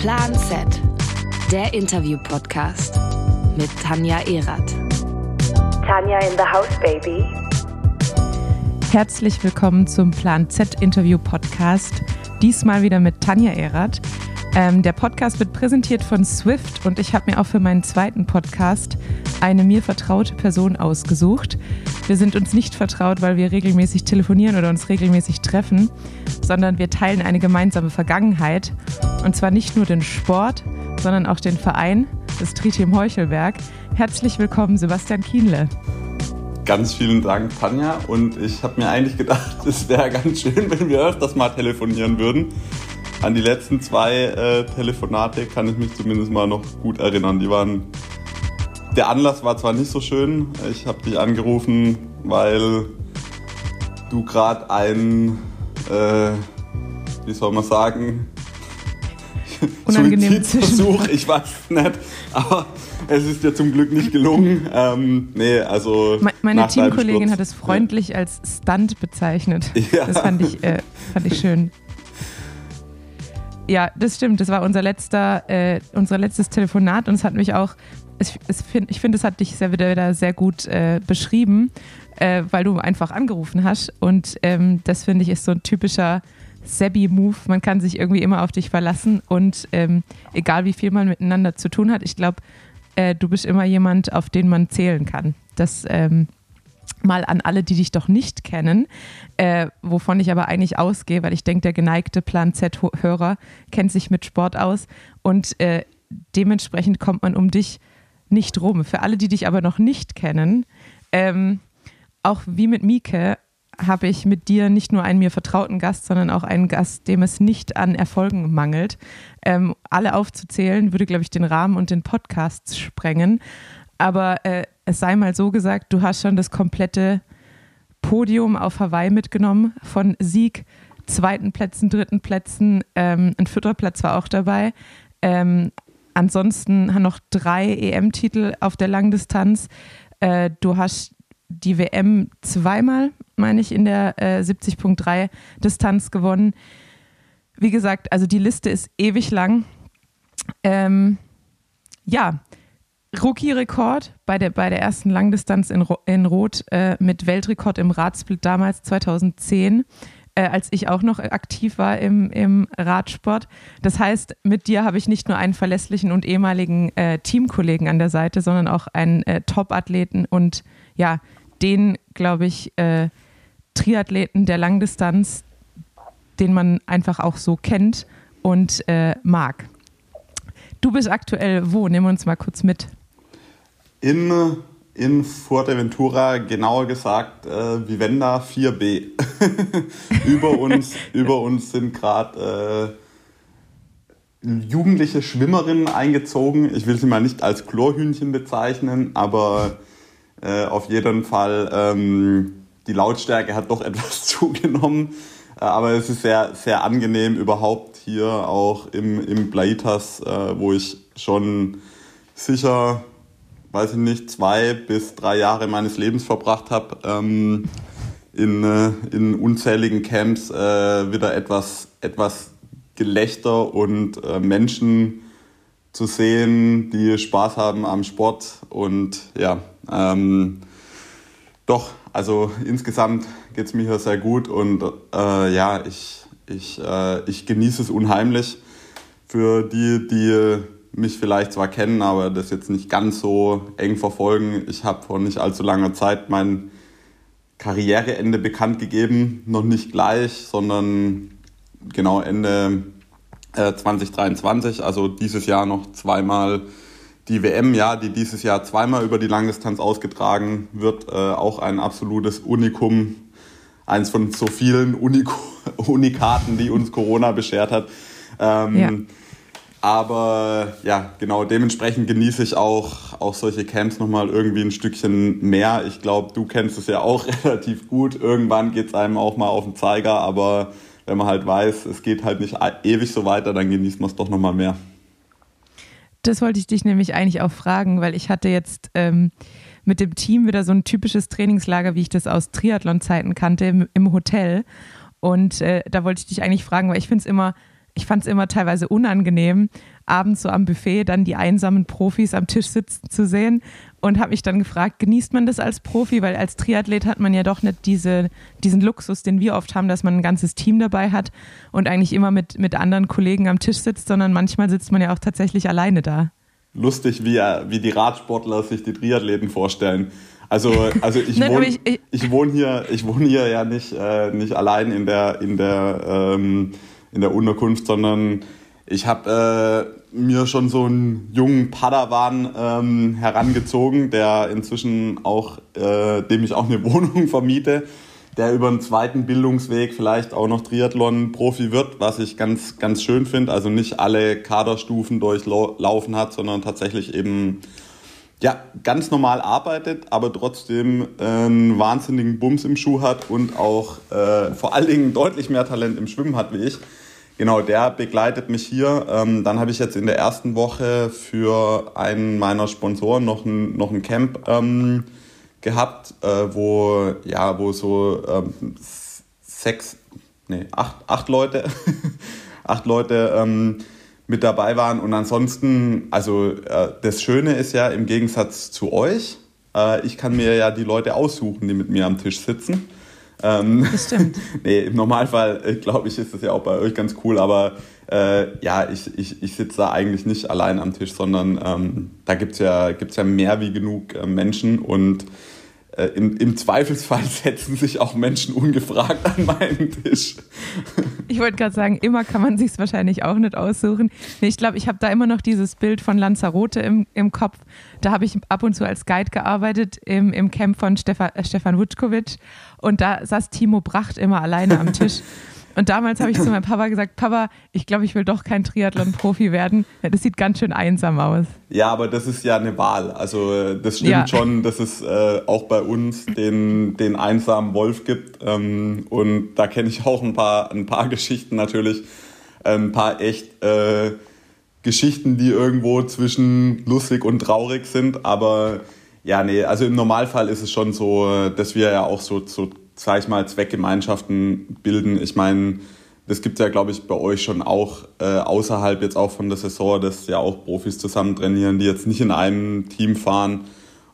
Plan Z, der Interview-Podcast mit Tanja Erath. Tanja in the house, baby. Herzlich willkommen zum Plan Z Interview Podcast. Diesmal wieder mit Tanja Erath. Ähm, der Podcast wird präsentiert von Swift und ich habe mir auch für meinen zweiten Podcast eine mir vertraute Person ausgesucht. Wir sind uns nicht vertraut, weil wir regelmäßig telefonieren oder uns regelmäßig treffen, sondern wir teilen eine gemeinsame Vergangenheit. Und zwar nicht nur den Sport, sondern auch den Verein, das Tritium Heuchelberg. Herzlich willkommen, Sebastian Kienle. Ganz vielen Dank, Tanja. Und ich habe mir eigentlich gedacht, es wäre ganz schön, wenn wir öfters mal telefonieren würden. An die letzten zwei äh, Telefonate kann ich mich zumindest mal noch gut erinnern. Die waren. Der Anlass war zwar nicht so schön. Ich habe dich angerufen, weil du gerade ein, äh, wie soll man sagen, Suizidversuch, ich weiß nicht, aber es ist dir zum Glück nicht gelungen. Ähm, nee, also meine Teamkollegin hat es freundlich ja. als Stunt bezeichnet. Ja. Das fand ich, äh, fand ich schön. Ja, das stimmt. Das war unser letzter, äh, unser letztes Telefonat und es hat mich auch, es, es find, ich finde, es hat dich sehr, wieder sehr gut äh, beschrieben, äh, weil du einfach angerufen hast. Und ähm, das finde ich ist so ein typischer Sebi-Move. Man kann sich irgendwie immer auf dich verlassen und ähm, egal wie viel man miteinander zu tun hat, ich glaube, äh, du bist immer jemand, auf den man zählen kann. Das ähm, mal an alle, die dich doch nicht kennen, äh, wovon ich aber eigentlich ausgehe, weil ich denke, der geneigte Plan Z-Hörer kennt sich mit Sport aus und äh, dementsprechend kommt man um dich nicht rum. Für alle, die dich aber noch nicht kennen, ähm, auch wie mit Mieke habe ich mit dir nicht nur einen mir vertrauten Gast, sondern auch einen Gast, dem es nicht an Erfolgen mangelt. Ähm, alle aufzuzählen, würde, glaube ich, den Rahmen und den Podcast sprengen. Aber äh, es sei mal so gesagt, du hast schon das komplette Podium auf Hawaii mitgenommen, von Sieg, zweiten Plätzen, dritten Plätzen, ähm, ein vierter Platz war auch dabei. Ähm, ansonsten noch drei EM-Titel auf der Langdistanz. Äh, du hast die WM zweimal, meine ich, in der äh, 70.3 Distanz gewonnen. Wie gesagt, also die Liste ist ewig lang. Ähm, ja, Rookie-Rekord bei der, bei der ersten Langdistanz in, in Rot äh, mit Weltrekord im Radsplit damals 2010, äh, als ich auch noch aktiv war im, im Radsport. Das heißt, mit dir habe ich nicht nur einen verlässlichen und ehemaligen äh, Teamkollegen an der Seite, sondern auch einen äh, Top-Athleten und ja, den, glaube ich, äh, Triathleten der Langdistanz, den man einfach auch so kennt und äh, mag. Du bist aktuell wo? Nimm uns mal kurz mit in, in Fuerteventura, genauer gesagt äh, Vivenda 4b. über, uns, über uns sind gerade äh, jugendliche Schwimmerinnen eingezogen. Ich will sie mal nicht als Chlorhühnchen bezeichnen, aber äh, auf jeden Fall ähm, die Lautstärke hat doch etwas zugenommen. Äh, aber es ist sehr, sehr angenehm überhaupt hier auch im, im Plaitas, äh, wo ich schon sicher weiß ich nicht, zwei bis drei Jahre meines Lebens verbracht habe, ähm, in, äh, in unzähligen Camps wieder etwas, etwas Gelächter und Menschen zu sehen, die Spaß haben am Sport. Und ja, ähm, doch, also insgesamt geht es mir hier sehr gut und äh, ja, ich, ich, äh, ich genieße es unheimlich. Für die, die mich vielleicht zwar kennen, aber das jetzt nicht ganz so eng verfolgen. Ich habe vor nicht allzu langer Zeit mein Karriereende bekannt gegeben. Noch nicht gleich, sondern genau Ende äh, 2023, also dieses Jahr noch zweimal die WM, ja, die dieses Jahr zweimal über die Langdistanz ausgetragen wird, äh, auch ein absolutes Unikum, eins von so vielen Unik Unikaten, die uns Corona beschert hat. Ähm, ja aber ja, genau, dementsprechend genieße ich auch, auch solche Camps nochmal irgendwie ein Stückchen mehr. Ich glaube, du kennst es ja auch relativ gut. Irgendwann geht es einem auch mal auf den Zeiger, aber wenn man halt weiß, es geht halt nicht ewig so weiter, dann genießt man es doch nochmal mehr. Das wollte ich dich nämlich eigentlich auch fragen, weil ich hatte jetzt ähm, mit dem Team wieder so ein typisches Trainingslager, wie ich das aus Triathlon-Zeiten kannte, im, im Hotel. Und äh, da wollte ich dich eigentlich fragen, weil ich finde es immer ich fand es immer teilweise unangenehm, abends so am Buffet dann die einsamen Profis am Tisch sitzen zu sehen und habe mich dann gefragt, genießt man das als Profi? Weil als Triathlet hat man ja doch nicht diese, diesen Luxus, den wir oft haben, dass man ein ganzes Team dabei hat und eigentlich immer mit, mit anderen Kollegen am Tisch sitzt, sondern manchmal sitzt man ja auch tatsächlich alleine da. Lustig, wie, wie die Radsportler sich die Triathleten vorstellen. Also, also ich, Nein, wohne, ich, ich, ich, wohne hier, ich wohne hier ja nicht, äh, nicht allein in der, in der, ähm, in der Unterkunft, sondern ich habe äh, mir schon so einen jungen Padawan ähm, herangezogen, der inzwischen auch, äh, dem ich auch eine Wohnung vermiete, der über einen zweiten Bildungsweg vielleicht auch noch Triathlon-Profi wird, was ich ganz, ganz schön finde. Also nicht alle Kaderstufen durchlaufen hat, sondern tatsächlich eben ja, ganz normal arbeitet, aber trotzdem äh, einen wahnsinnigen Bums im Schuh hat und auch äh, vor allen Dingen deutlich mehr Talent im Schwimmen hat wie ich. Genau, der begleitet mich hier. Ähm, dann habe ich jetzt in der ersten Woche für einen meiner Sponsoren noch ein, noch ein Camp ähm, gehabt, äh, wo, ja, wo so ähm, sechs, nee, acht, acht Leute, acht Leute ähm, mit dabei waren. Und ansonsten, also äh, das Schöne ist ja im Gegensatz zu euch, äh, ich kann mir ja die Leute aussuchen, die mit mir am Tisch sitzen. Ähm, das stimmt. nee, im Normalfall, äh, glaube ich, ist das ja auch bei euch ganz cool, aber äh, ja, ich, ich, ich sitze da eigentlich nicht allein am Tisch, sondern ähm, da gibt es ja, gibt's ja mehr wie genug äh, Menschen und äh, im, im Zweifelsfall setzen sich auch Menschen ungefragt an meinen Tisch. Ich wollte gerade sagen, immer kann man sich wahrscheinlich auch nicht aussuchen. Nee, ich glaube, ich habe da immer noch dieses Bild von Lanzarote im, im Kopf. Da habe ich ab und zu als Guide gearbeitet im, im Camp von Stefan, äh, Stefan Wutschkowitsch und da saß Timo Bracht immer alleine am Tisch. Und damals habe ich zu meinem Papa gesagt, Papa, ich glaube, ich will doch kein Triathlon-Profi werden. Das sieht ganz schön einsam aus. Ja, aber das ist ja eine Wahl. Also äh, das stimmt ja. schon, dass es äh, auch bei uns den, den einsamen Wolf gibt. Ähm, und da kenne ich auch ein paar, ein paar Geschichten natürlich. Ein paar echt äh, Geschichten, die irgendwo zwischen lustig und traurig sind. Aber ja, nee, also im Normalfall ist es schon so, dass wir ja auch so, so sage ich mal, Zweckgemeinschaften bilden. Ich meine, das gibt es ja, glaube ich, bei euch schon auch äh, außerhalb jetzt auch von der Saison, dass ja auch Profis zusammen trainieren, die jetzt nicht in einem Team fahren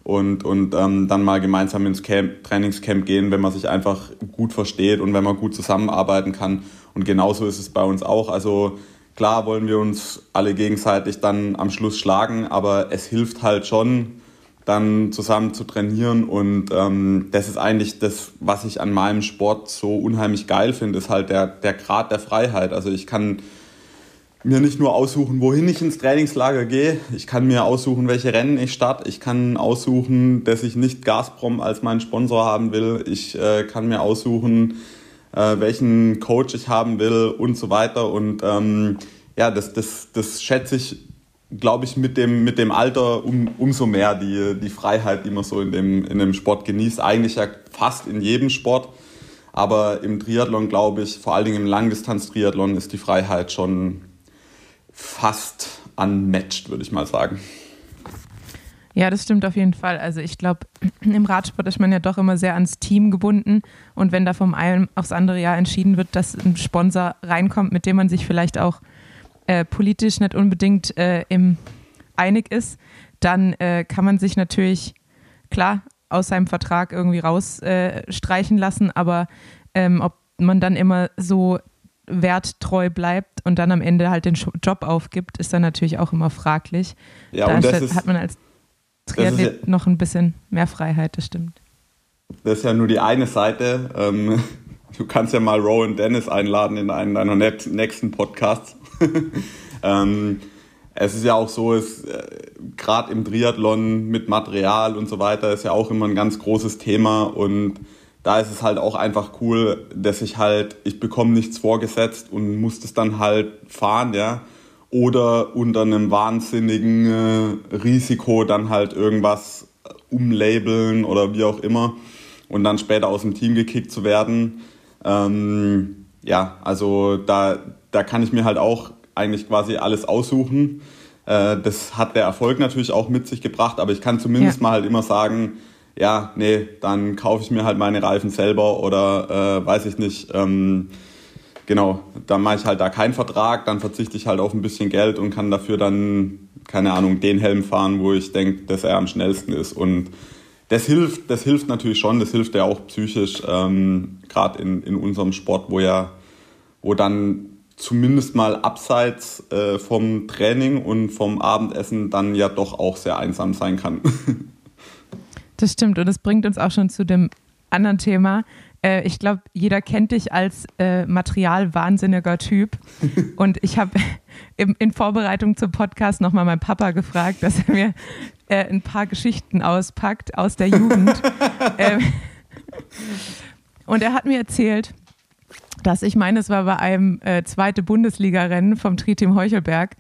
und, und ähm, dann mal gemeinsam ins Camp, Trainingscamp gehen, wenn man sich einfach gut versteht und wenn man gut zusammenarbeiten kann. Und genauso ist es bei uns auch. Also klar wollen wir uns alle gegenseitig dann am Schluss schlagen, aber es hilft halt schon, dann zusammen zu trainieren. Und ähm, das ist eigentlich das, was ich an meinem Sport so unheimlich geil finde, ist halt der, der Grad der Freiheit. Also ich kann mir nicht nur aussuchen, wohin ich ins Trainingslager gehe. Ich kann mir aussuchen, welche Rennen ich starte. Ich kann aussuchen, dass ich nicht Gazprom als meinen Sponsor haben will. Ich äh, kann mir aussuchen, äh, welchen Coach ich haben will und so weiter. Und ähm, ja, das, das, das schätze ich glaube ich, mit dem, mit dem Alter um, umso mehr die, die Freiheit, die man so in dem, in dem Sport genießt. Eigentlich ja fast in jedem Sport. Aber im Triathlon, glaube ich, vor allen Dingen im Langdistanz-Triathlon ist die Freiheit schon fast unmatched, würde ich mal sagen. Ja, das stimmt auf jeden Fall. Also ich glaube, im Radsport ist man ja doch immer sehr ans Team gebunden. Und wenn da vom einen aufs andere Jahr entschieden wird, dass ein Sponsor reinkommt, mit dem man sich vielleicht auch äh, politisch nicht unbedingt äh, im einig ist, dann äh, kann man sich natürlich klar aus seinem Vertrag irgendwie rausstreichen lassen, aber ähm, ob man dann immer so werttreu bleibt und dann am Ende halt den Job aufgibt, ist dann natürlich auch immer fraglich. Ja, da und das ist, hat man als Triathlet ja, noch ein bisschen mehr Freiheit, das stimmt. Das ist ja nur die eine Seite. Ähm, du kannst ja mal Rowan Dennis einladen in einen deiner nächsten Podcasts. ähm, es ist ja auch so, äh, gerade im Triathlon mit Material und so weiter ist ja auch immer ein ganz großes Thema und da ist es halt auch einfach cool, dass ich halt, ich bekomme nichts vorgesetzt und muss das dann halt fahren, ja. Oder unter einem wahnsinnigen äh, Risiko dann halt irgendwas umlabeln oder wie auch immer und dann später aus dem Team gekickt zu werden. Ähm, ja, also da, da kann ich mir halt auch eigentlich quasi alles aussuchen. Äh, das hat der Erfolg natürlich auch mit sich gebracht, aber ich kann zumindest ja. mal halt immer sagen, ja, nee, dann kaufe ich mir halt meine Reifen selber oder äh, weiß ich nicht, ähm, genau, dann mache ich halt da keinen Vertrag, dann verzichte ich halt auf ein bisschen Geld und kann dafür dann, keine Ahnung, den Helm fahren, wo ich denke, dass er am schnellsten ist. Und das hilft, das hilft natürlich schon, das hilft ja auch psychisch, ähm, gerade in, in unserem Sport, wo ja, wo dann zumindest mal abseits äh, vom Training und vom Abendessen dann ja doch auch sehr einsam sein kann. Das stimmt und das bringt uns auch schon zu dem anderen Thema. Äh, ich glaube, jeder kennt dich als äh, materialwahnsinniger Typ. Und ich habe in Vorbereitung zum Podcast nochmal meinen Papa gefragt, dass er mir äh, ein paar Geschichten auspackt aus der Jugend. ähm, und er hat mir erzählt, dass ich meine, es war bei einem äh, zweite Bundesliga-Rennen vom Tri-Team Heuchelberg,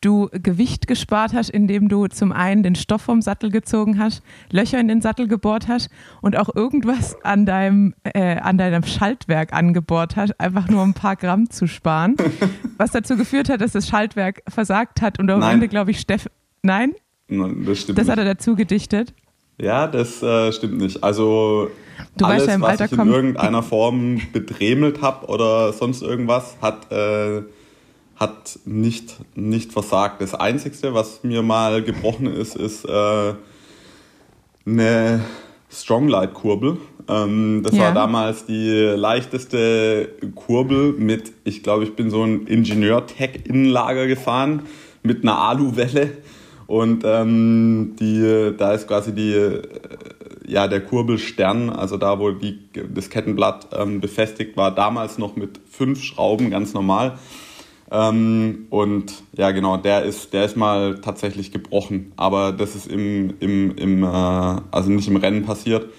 du Gewicht gespart hast, indem du zum einen den Stoff vom Sattel gezogen hast, Löcher in den Sattel gebohrt hast und auch irgendwas an deinem, äh, an deinem Schaltwerk angebohrt hast, einfach nur ein paar Gramm zu sparen. Was dazu geführt hat, dass das Schaltwerk versagt hat und am Nein. Ende, glaube ich, Steff. Nein? Nein, das stimmt Das hat er dazu gedichtet. Ja, das äh, stimmt nicht. Also Du weißt alles, ja, im was Alter ich in irgendeiner Form bedremelt habe oder sonst irgendwas, hat, äh, hat nicht, nicht versagt. Das Einzige, was mir mal gebrochen ist, ist äh, eine Stronglight-Kurbel. Ähm, das Ja. war damals die leichteste Kurbel mit, ich glaube, ich bin so ein Ingenieur-Tech-Innenlager gefahren mit einer Aluwelle. Und ähm, die, da ist quasi die, äh, ja, der Kurbelstern, also da, wo die, das Kettenblatt ähm, befestigt war, damals noch mit fünf Schrauben, ganz normal. Ähm, und ja, genau, der ist, der ist mal tatsächlich gebrochen. Aber das ist im, im, im äh, also nicht im Rennen passiert.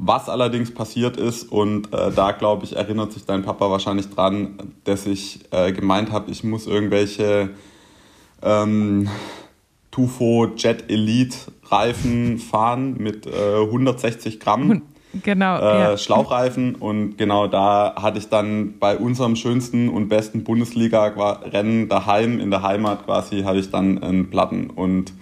Was allerdings passiert ist, und äh, da glaube ich, erinnert sich dein Papa wahrscheinlich dran, dass ich äh, gemeint habe, ich muss irgendwelche ähm, Tufo Jet Elite Reifen fahren mit äh, 160 Gramm Genau. äh, ja. Schlauchreifen und genau da hatte ich dann bei unserem schönsten und besten Bundesliga-Rennen daheim in der Heimat quasi hatte ich dann einen Platten und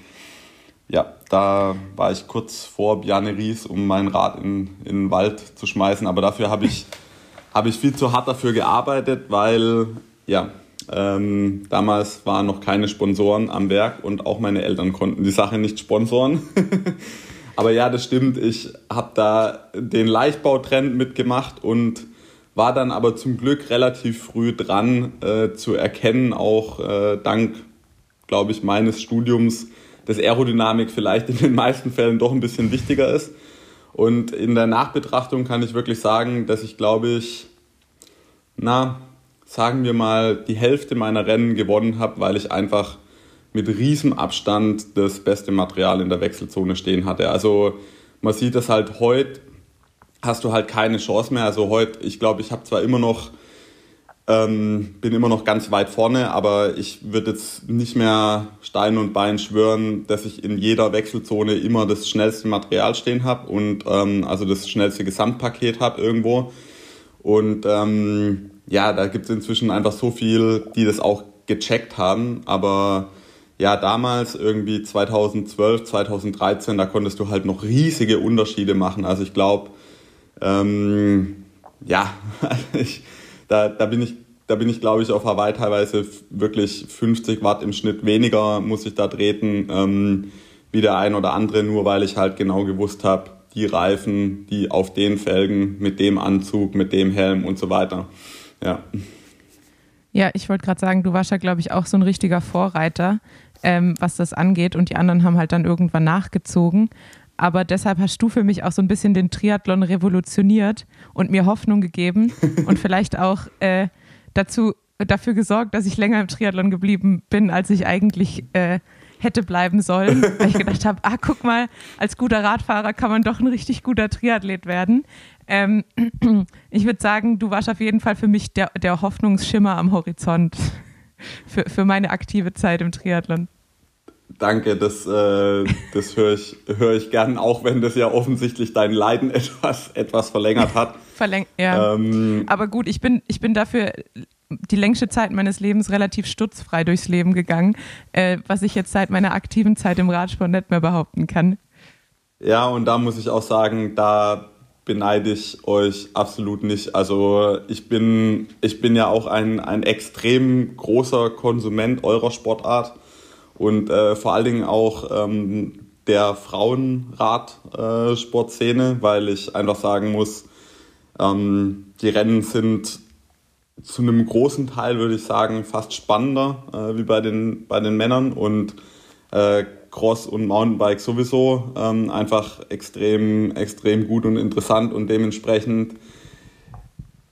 ja, da war ich kurz vor Bjarne Ries, um mein Rad in, in den Wald zu schmeißen, aber dafür habe ich, habe ich viel zu hart dafür gearbeitet, weil ja, ähm, damals waren noch keine Sponsoren am Werk und auch meine Eltern konnten die Sache nicht sponsoren. Aber ja, das stimmt. Ich habe da den Leichtbautrend mitgemacht und war dann aber zum Glück relativ früh dran äh, zu erkennen, auch äh, dank, glaube ich, meines Studiums, dass Aerodynamik vielleicht in den meisten Fällen doch ein bisschen wichtiger ist. Und in der Nachbetrachtung kann ich wirklich sagen, dass ich, glaube ich, na, sagen wir mal, die Hälfte meiner Rennen gewonnen habe, weil ich einfach mit riesem Abstand das beste Material in der Wechselzone stehen hatte. Also man sieht das halt heute, hast du halt keine Chance mehr. Also heute, ich glaube, ich habe zwar immer noch, ähm, bin immer noch ganz weit vorne, aber ich würde jetzt nicht mehr Stein und Bein schwören, dass ich in jeder Wechselzone immer das schnellste Material stehen habe und ähm, also das schnellste Gesamtpaket habe irgendwo. Und ähm, ja, da gibt es inzwischen einfach so viel, die das auch gecheckt haben. Aber ja, damals irgendwie 2012, 2013, da konntest du halt noch riesige Unterschiede machen. Also ich glaube, ähm, ja, ich, da, da bin ich, da bin ich glaube ich auf Hawaii teilweise wirklich 50 Watt im Schnitt weniger muss ich da treten ähm, wie der ein oder andere, nur weil ich halt genau gewusst habe, die Reifen, die auf den Felgen, mit dem Anzug, mit dem Helm und so weiter. Ja. Ja, ich wollte gerade sagen, du warst ja, glaube ich, auch so ein richtiger Vorreiter, ähm, was das angeht. Und die anderen haben halt dann irgendwann nachgezogen. Aber deshalb hast du für mich auch so ein bisschen den Triathlon revolutioniert und mir Hoffnung gegeben und vielleicht auch äh, dazu, dafür gesorgt, dass ich länger im Triathlon geblieben bin, als ich eigentlich äh, hätte bleiben sollen. Weil ich gedacht habe, ah, guck mal, als guter Radfahrer kann man doch ein richtig guter Triathlet werden. Ähm, ich würde sagen, du warst auf jeden Fall für mich der, der Hoffnungsschimmer am Horizont für, für meine aktive Zeit im Triathlon. Danke, das, äh, das höre ich, hör ich gern, auch wenn das ja offensichtlich dein Leiden etwas, etwas verlängert hat. Verläng ja. Ähm, Aber gut, ich bin, ich bin dafür die längste Zeit meines Lebens relativ stutzfrei durchs Leben gegangen, äh, was ich jetzt seit meiner aktiven Zeit im Radsport nicht mehr behaupten kann. Ja, und da muss ich auch sagen, da beneide ich euch absolut nicht. Also ich bin, ich bin ja auch ein, ein extrem großer Konsument eurer Sportart und äh, vor allen Dingen auch ähm, der Frauenradsportszene, äh, weil ich einfach sagen muss, ähm, die Rennen sind zu einem großen Teil, würde ich sagen, fast spannender äh, wie bei den, bei den Männern und äh, Cross und Mountainbike sowieso ähm, einfach extrem, extrem gut und interessant und dementsprechend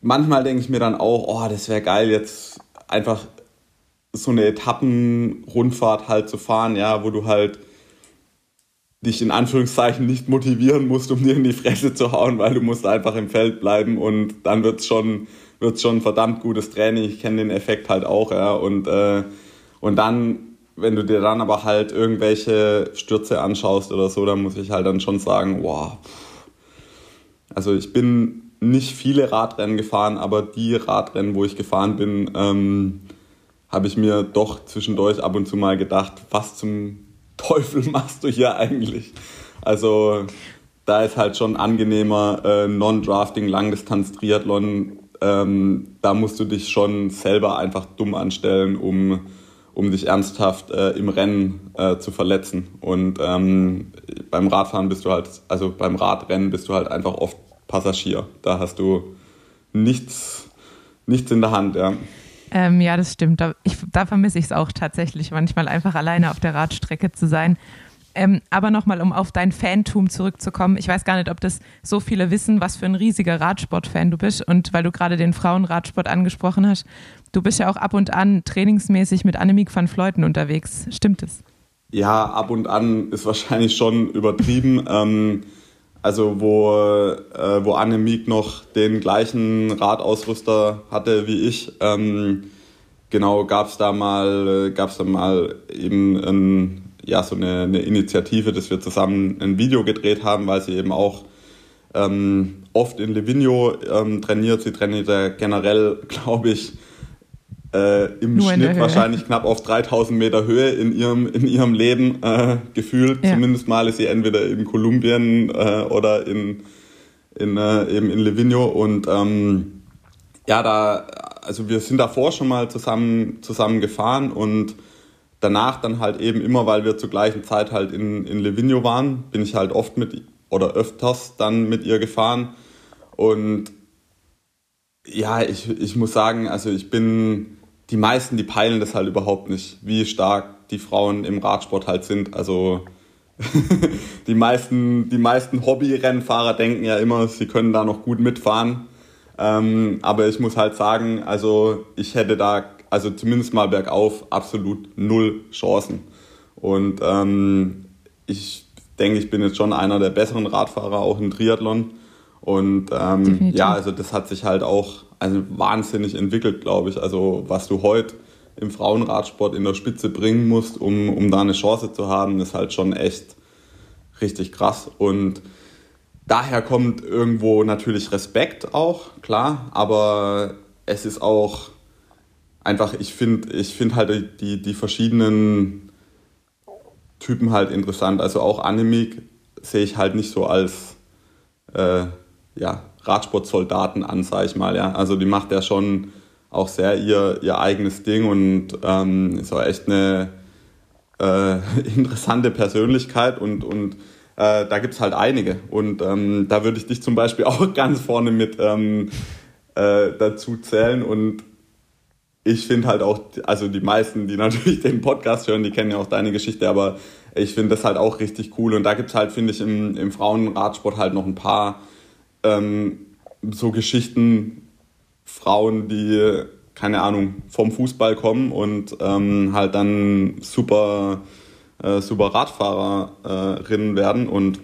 manchmal denke ich mir dann auch, oh, das wäre geil, jetzt einfach so eine Etappenrundfahrt halt zu fahren, ja, wo du halt dich in Anführungszeichen nicht motivieren musst, um dir in die Fresse zu hauen, weil du musst einfach im Feld bleiben und dann wird es schon, wird's schon verdammt gutes Training. Ich kenne den Effekt halt auch, ja. Und, äh, und dann, wenn du dir dann aber halt irgendwelche Stürze anschaust oder so, dann muss ich halt dann schon sagen, wow. Also ich bin nicht viele Radrennen gefahren, aber die Radrennen, wo ich gefahren bin, ähm, habe ich mir doch zwischendurch ab und zu mal gedacht, was zum Teufel machst du hier eigentlich? Also da ist halt schon angenehmer äh, Non-Drafting, Langdistanz-Triathlon. Ähm, da musst du dich schon selber einfach dumm anstellen, um, um dich ernsthaft äh, im Rennen äh, zu verletzen. Und ähm, beim Radfahren bist du halt, also beim Radrennen bist du halt einfach oft Passagier. Da hast du nichts, nichts in der Hand, ja. Ähm, ja, das stimmt. Da, ich, da vermisse ich es auch tatsächlich, manchmal einfach alleine auf der Radstrecke zu sein. Ähm, aber nochmal, um auf dein Fantum zurückzukommen. Ich weiß gar nicht, ob das so viele wissen, was für ein riesiger Radsport-Fan du bist. Und weil du gerade den Frauenradsport angesprochen hast, du bist ja auch ab und an trainingsmäßig mit Annemiek van Fleuten unterwegs. Stimmt es? Ja, ab und an ist wahrscheinlich schon übertrieben. Ähm, also wo, äh, wo Annemiek noch den gleichen Radausrüster hatte wie ich, ähm, genau gab es da mal, gab's da mal eben ein, ja, so eine, eine, Initiative, dass wir zusammen ein Video gedreht haben, weil sie eben auch ähm, oft in Livigno ähm, trainiert. Sie trainiert ja generell, glaube ich, äh, im Nur Schnitt wahrscheinlich knapp auf 3000 Meter Höhe in ihrem, in ihrem Leben äh, gefühlt. Ja. Zumindest mal ist sie entweder in Kolumbien äh, oder in, in, äh, eben in Livigno. Und ähm, ja, da, also wir sind davor schon mal zusammen, zusammen gefahren und danach dann halt eben immer, weil wir zur gleichen Zeit halt in, in Livigno waren, bin ich halt oft mit oder öfters dann mit ihr gefahren. Und ja, ich, ich muss sagen, also ich bin die meisten, die peilen das halt überhaupt nicht, wie stark die Frauen im Radsport halt sind. Also die meisten, die meisten Hobby-Rennfahrer denken ja immer, sie können da noch gut mitfahren. Ähm, aber ich muss halt sagen, also ich hätte da, also zumindest mal bergauf, absolut null Chancen. Und ähm, ich denke, ich bin jetzt schon einer der besseren Radfahrer auch im Triathlon. Und ähm, ja, also das hat sich halt auch also wahnsinnig entwickelt, glaube ich. Also was du heute im Frauenradsport in der Spitze bringen musst, um, um da eine Chance zu haben, ist halt schon echt richtig krass. Und daher kommt irgendwo natürlich Respekt auch, klar, aber es ist auch einfach, ich finde ich find halt die, die verschiedenen Typen halt interessant. Also auch Annemiek sehe ich halt nicht so als äh, ja, Radsportsoldaten an, sag ich mal. Ja. Also die macht ja schon auch sehr ihr, ihr eigenes Ding und ähm, ist auch echt eine äh, interessante Persönlichkeit und, und äh, da gibt es halt einige. Und ähm, da würde ich dich zum Beispiel auch ganz vorne mit ähm, äh, dazu zählen. Und ich finde halt auch, also die meisten, die natürlich den Podcast hören, die kennen ja auch deine Geschichte, aber ich finde das halt auch richtig cool. Und da gibt es halt, finde ich, im, im Frauenradsport halt noch ein paar ähm, so Geschichten, Frauen, die, keine Ahnung, vom Fußball kommen und ähm, halt dann super, äh, super Radfahrerinnen werden. Und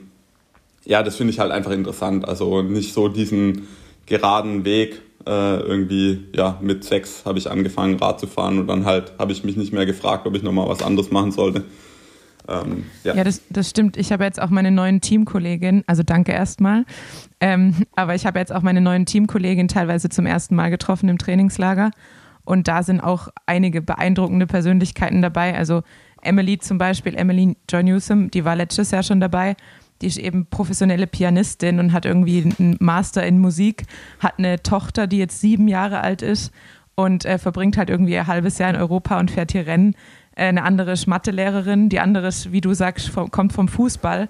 ja, das finde ich halt einfach interessant. Also nicht so diesen geraden Weg. Äh, irgendwie, ja, mit sechs habe ich angefangen, Rad zu fahren und dann halt habe ich mich nicht mehr gefragt, ob ich nochmal was anderes machen sollte. Ähm, ja, ja das, das stimmt. Ich habe jetzt auch meine neuen Teamkollegin, also danke erstmal, ähm, aber ich habe jetzt auch meine neuen Teamkollegin teilweise zum ersten Mal getroffen im Trainingslager und da sind auch einige beeindruckende Persönlichkeiten dabei. Also Emily zum Beispiel, Emily John Newsom, die war letztes Jahr schon dabei. Die ist eben professionelle Pianistin und hat irgendwie einen Master in Musik, hat eine Tochter, die jetzt sieben Jahre alt ist und äh, verbringt halt irgendwie ein halbes Jahr in Europa und fährt hier Rennen. Äh, eine andere ist Mathelehrerin, die andere ist, wie du sagst, vom, kommt vom Fußball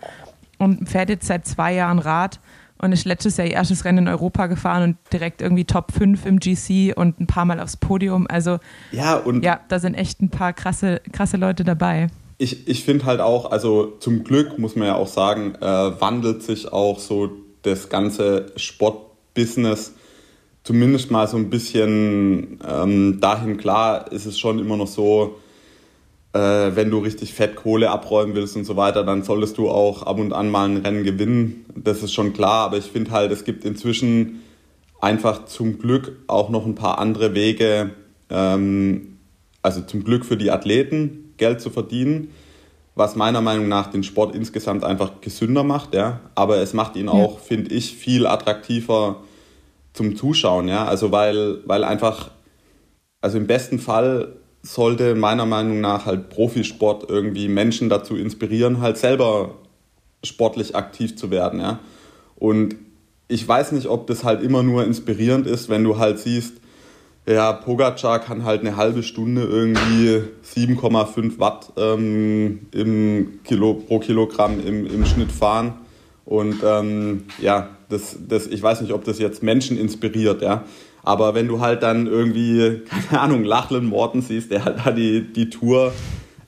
und fährt jetzt seit zwei Jahren Rad und ist letztes Jahr ihr erstes Rennen in Europa gefahren und direkt irgendwie Top 5 im GC und ein paar Mal aufs Podium. Also ja, und ja, da sind echt ein paar krasse, krasse Leute dabei. Ich, ich finde halt auch, also zum Glück muss man ja auch sagen, äh, wandelt sich auch so das ganze Sportbusiness zumindest mal so ein bisschen ähm, dahin. Klar ist es schon immer noch so, äh, wenn du richtig Fettkohle abräumen willst und so weiter, dann solltest du auch ab und an mal ein Rennen gewinnen. Das ist schon klar, aber ich finde halt, es gibt inzwischen einfach zum Glück auch noch ein paar andere Wege, ähm, also zum Glück für die Athleten Geld zu verdienen, was meiner Meinung nach den Sport insgesamt einfach gesünder macht, ja. Aber es macht ihn auch, ja. finde ich, viel attraktiver zum Zuschauen, ja. Also weil, weil einfach, also im besten Fall sollte meiner Meinung nach halt Profisport irgendwie Menschen dazu inspirieren, halt selber sportlich aktiv zu werden, ja. Und ich weiß nicht, ob das halt immer nur inspirierend ist, wenn du halt siehst, ja, Pogacar kann halt eine halbe Stunde irgendwie 7,5 Watt ähm, im Kilo, pro Kilogramm im, im Schnitt fahren. Und ähm, ja, das, das, ich weiß nicht, ob das jetzt Menschen inspiriert, ja. Aber wenn du halt dann irgendwie, keine Ahnung, Lachlan Morton siehst, der halt da die, die Tour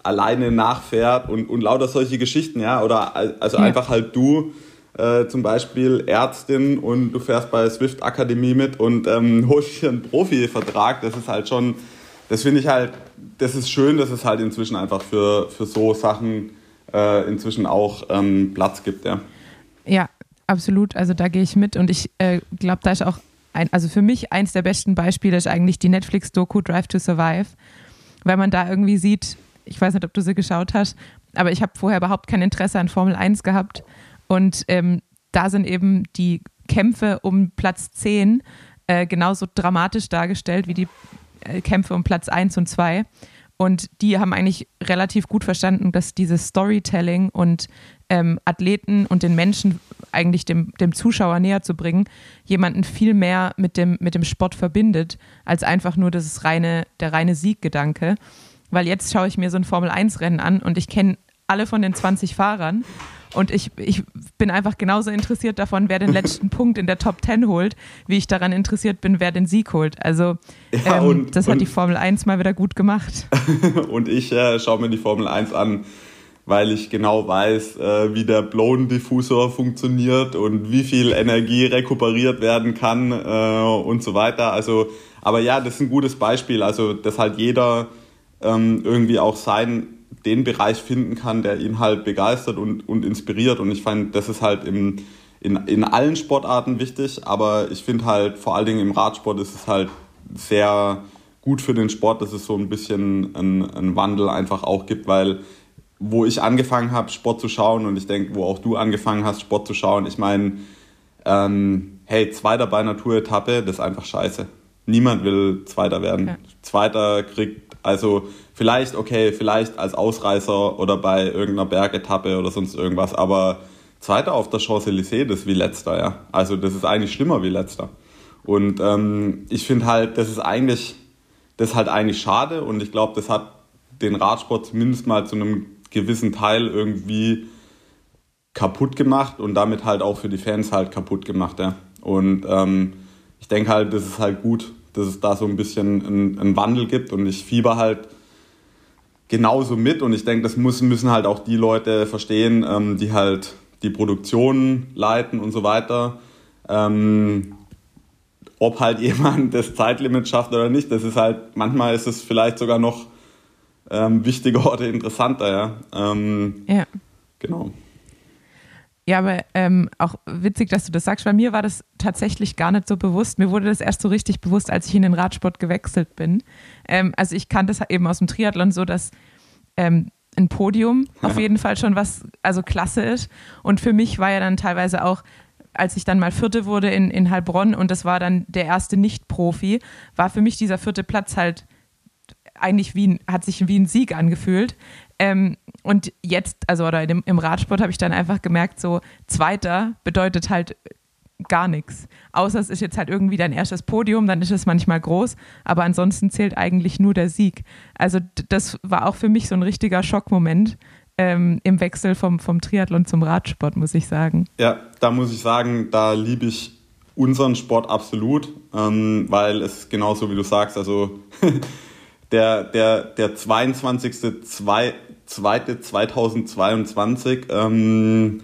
alleine nachfährt und, und lauter solche Geschichten, ja, oder also ja. einfach halt du, äh, zum Beispiel Ärztin und du fährst bei Swift Akademie mit und ähm, holst dir einen Profivertrag, das ist halt schon, das finde ich halt, das ist schön, dass es halt inzwischen einfach für, für so Sachen äh, inzwischen auch ähm, Platz gibt, ja. Ja, absolut, also da gehe ich mit und ich äh, glaube, da ist auch ein, also für mich eins der besten Beispiele ist eigentlich die Netflix-Doku Drive to Survive, weil man da irgendwie sieht, ich weiß nicht, ob du sie geschaut hast, aber ich habe vorher überhaupt kein Interesse an Formel 1 gehabt und ähm, da sind eben die Kämpfe um Platz 10 äh, genauso dramatisch dargestellt wie die äh, Kämpfe um Platz 1 und 2. Und die haben eigentlich relativ gut verstanden, dass dieses Storytelling und ähm, Athleten und den Menschen eigentlich dem, dem Zuschauer näher zu bringen, jemanden viel mehr mit dem, mit dem Sport verbindet, als einfach nur das reine, der reine Sieggedanke. Weil jetzt schaue ich mir so ein Formel-1-Rennen an und ich kenne alle von den 20 Fahrern und ich, ich bin einfach genauso interessiert davon, wer den letzten Punkt in der Top 10 holt, wie ich daran interessiert bin, wer den Sieg holt. Also ja, ähm, und, das hat die Formel 1 mal wieder gut gemacht. und ich äh, schaue mir die Formel 1 an, weil ich genau weiß, äh, wie der Blown-Diffusor funktioniert und wie viel Energie rekuperiert werden kann äh, und so weiter. Also, aber ja, das ist ein gutes Beispiel. Also, dass halt jeder ähm, irgendwie auch sein den Bereich finden kann, der ihn halt begeistert und, und inspiriert. Und ich fand, das ist halt im, in, in allen Sportarten wichtig, aber ich finde halt vor allen Dingen im Radsport ist es halt sehr gut für den Sport, dass es so ein bisschen einen, einen Wandel einfach auch gibt, weil wo ich angefangen habe, Sport zu schauen und ich denke, wo auch du angefangen hast, Sport zu schauen, ich meine, ähm, hey, Zweiter bei einer Tour-Etappe, das ist einfach scheiße. Niemand will Zweiter werden. Ja. Zweiter kriegt, also vielleicht, okay, vielleicht als Ausreißer oder bei irgendeiner Bergetappe oder sonst irgendwas, aber Zweiter auf der Champs-Élysées, das ist wie Letzter, ja. Also das ist eigentlich schlimmer wie Letzter. Und ähm, ich finde halt, das ist eigentlich, das ist halt eigentlich schade und ich glaube, das hat den Radsport zumindest mal zu einem gewissen Teil irgendwie kaputt gemacht und damit halt auch für die Fans halt kaputt gemacht. Ja. Und ähm, ich denke halt, das ist halt gut, dass es da so ein bisschen einen, einen Wandel gibt und ich fieber halt genauso mit und ich denke, das muss, müssen halt auch die Leute verstehen, ähm, die halt die Produktion leiten und so weiter. Ähm, ob halt jemand das Zeitlimit schafft oder nicht, das ist halt, manchmal ist es vielleicht sogar noch ähm, wichtiger oder interessanter, ja. Ähm, ja. Genau. Ja, aber ähm, auch witzig, dass du das sagst. Bei mir war das tatsächlich gar nicht so bewusst. Mir wurde das erst so richtig bewusst, als ich in den Radsport gewechselt bin. Ähm, also ich kannte das eben aus dem Triathlon so, dass ähm, ein Podium ja. auf jeden Fall schon was, also klasse ist. Und für mich war ja dann teilweise auch, als ich dann mal Vierte wurde in, in Heilbronn und das war dann der erste Nicht-Profi, war für mich dieser vierte Platz halt eigentlich wie ein, hat sich wie ein Sieg angefühlt. Ähm, und jetzt, also oder im, im Radsport habe ich dann einfach gemerkt, so Zweiter bedeutet halt gar nichts. Außer es ist jetzt halt irgendwie dein erstes Podium, dann ist es manchmal groß, aber ansonsten zählt eigentlich nur der Sieg. Also das war auch für mich so ein richtiger Schockmoment ähm, im Wechsel vom, vom Triathlon zum Radsport, muss ich sagen. Ja, da muss ich sagen, da liebe ich unseren Sport absolut, ähm, weil es genauso wie du sagst, also der, der, der 22.02.2022, ähm,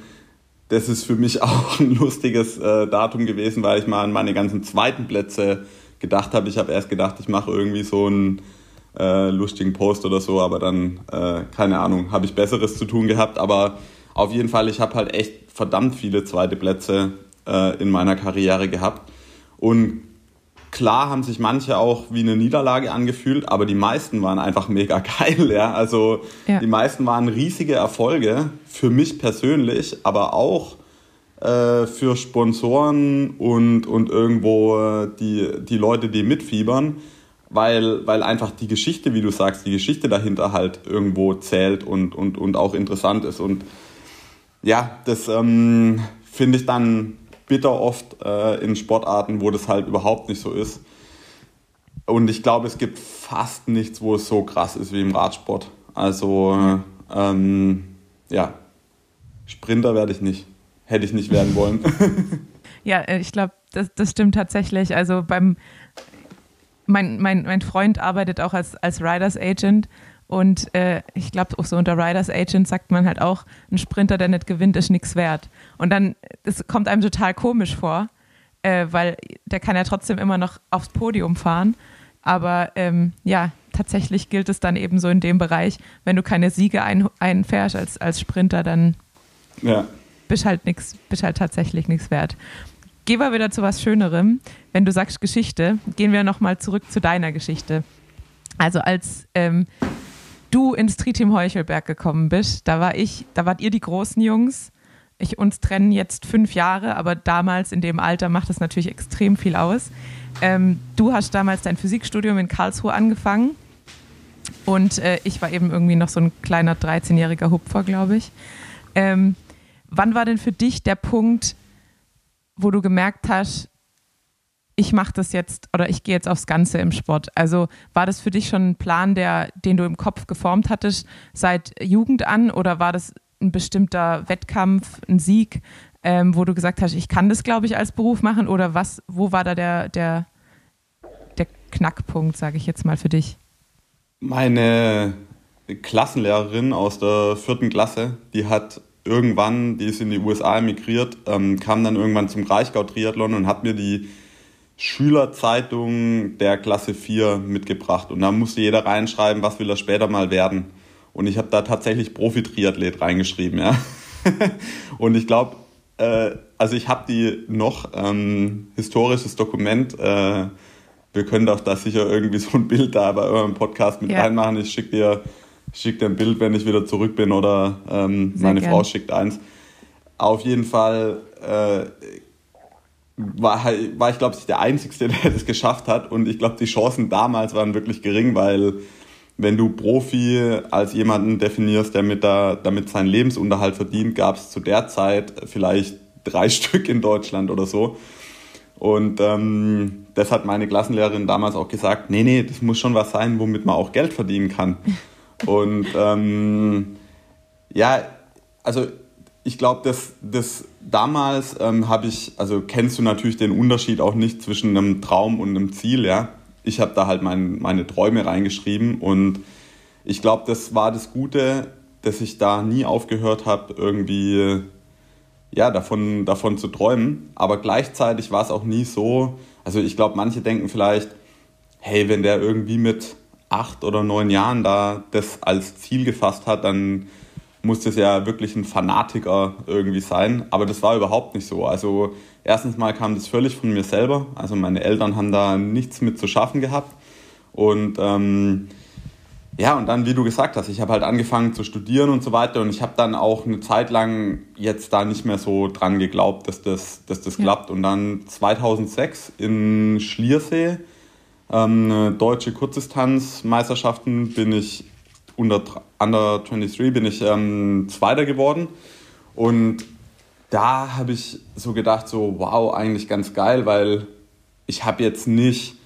das ist für mich auch ein lustiges äh, Datum gewesen, weil ich mal an meine ganzen zweiten Plätze gedacht habe. Ich habe erst gedacht, ich mache irgendwie so einen äh, lustigen Post oder so, aber dann, äh, keine Ahnung, habe ich Besseres zu tun gehabt. Aber auf jeden Fall, ich habe halt echt verdammt viele zweite Plätze äh, in meiner Karriere gehabt. Und klar haben sich manche auch wie eine Niederlage angefühlt, aber die meisten waren einfach mega geil. Ja? Also ja. die meisten waren riesige Erfolge für mich persönlich, aber auch äh, für Sponsoren und, und irgendwo äh, die, die Leute, die mitfiebern, weil, weil einfach die Geschichte, wie du sagst, die Geschichte dahinter halt irgendwo zählt und, und, und auch interessant ist. Und ja, das ähm, finde ich dann bitter oft äh, in Sportarten, wo das halt überhaupt nicht so ist. Und ich glaube, es gibt fast nichts, wo es so krass ist wie im Radsport. Also, ähm, ja, Sprinter werde ich nicht. Hätte ich nicht werden wollen. ja, äh, ich glaube, das, das stimmt tatsächlich. Also beim, mein, mein, mein Freund arbeitet auch als, als Riders Agent und äh, ich glaube, auch so unter Riders Agent sagt man halt auch, ein Sprinter, der nicht gewinnt, ist nichts wert. Und dann, das kommt einem total komisch vor, äh, weil der kann ja trotzdem immer noch aufs Podium fahren. Aber ähm, ja, tatsächlich gilt es dann eben so in dem Bereich, wenn du keine Siege ein, einfährst als, als Sprinter, dann ja. bist halt nix, bist halt tatsächlich nichts wert. Gehen wir wieder zu was Schönerem. Wenn du sagst Geschichte, gehen wir nochmal zurück zu deiner Geschichte. Also als ähm, du ins Triteam Heuchelberg gekommen bist, da war ich, da wart ihr die großen Jungs. Ich, uns trennen jetzt fünf Jahre, aber damals in dem Alter macht das natürlich extrem viel aus. Ähm, du hast damals dein Physikstudium in Karlsruhe angefangen und äh, ich war eben irgendwie noch so ein kleiner 13-jähriger Hupfer, glaube ich. Ähm, wann war denn für dich der Punkt, wo du gemerkt hast, ich mache das jetzt oder ich gehe jetzt aufs Ganze im Sport. Also war das für dich schon ein Plan, der, den du im Kopf geformt hattest seit Jugend an oder war das ein bestimmter Wettkampf, ein Sieg, ähm, wo du gesagt hast, ich kann das, glaube ich, als Beruf machen oder was, wo war da der, der, der Knackpunkt, sage ich jetzt mal für dich? Meine Klassenlehrerin aus der vierten Klasse, die hat irgendwann, die ist in die USA emigriert, ähm, kam dann irgendwann zum Reichgau-Triathlon und hat mir die Schülerzeitung der Klasse 4 mitgebracht. Und da musste jeder reinschreiben, was will er später mal werden. Und ich habe da tatsächlich Profi-Triathlet reingeschrieben, ja. und ich glaube, äh, also ich habe die noch, ähm, historisches Dokument, äh, wir können doch da sicher irgendwie so ein Bild da bei eurem Podcast mit ja. reinmachen. Ich schicke dir, schick dir ein Bild, wenn ich wieder zurück bin oder ähm, meine gern. Frau schickt eins. Auf jeden Fall äh, war, war ich, glaube ich, der Einzige, der das geschafft hat. Und ich glaube, die Chancen damals waren wirklich gering, weil wenn du Profi als jemanden definierst, der mit da, damit seinen Lebensunterhalt verdient, gab es zu der Zeit vielleicht drei Stück in Deutschland oder so. Und ähm, das hat meine Klassenlehrerin damals auch gesagt, nee, nee, das muss schon was sein, womit man auch Geld verdienen kann. Und ähm, ja, also ich glaube, dass das damals ähm, habe ich, also kennst du natürlich den Unterschied auch nicht zwischen einem Traum und einem Ziel, ja. Ich habe da halt mein, meine Träume reingeschrieben und ich glaube, das war das Gute, dass ich da nie aufgehört habe, irgendwie ja, davon, davon zu träumen. Aber gleichzeitig war es auch nie so, also ich glaube, manche denken vielleicht, hey, wenn der irgendwie mit acht oder neun Jahren da das als Ziel gefasst hat, dann muss das ja wirklich ein Fanatiker irgendwie sein. Aber das war überhaupt nicht so. Also erstens mal kam das völlig von mir selber. Also meine Eltern haben da nichts mit zu schaffen gehabt. Und ähm, ja, und dann, wie du gesagt hast, ich habe halt angefangen zu studieren und so weiter. Und ich habe dann auch eine Zeit lang jetzt da nicht mehr so dran geglaubt, dass das, dass das ja. klappt. Und dann 2006 in Schliersee Ähm, deutsche Kurzdistanzmeisterschaften bin ich unter Under 23 bin ich ähm, Zweiter geworden. Und da habe ich so gedacht, so wow, eigentlich ganz geil, weil ich habe jetzt nicht,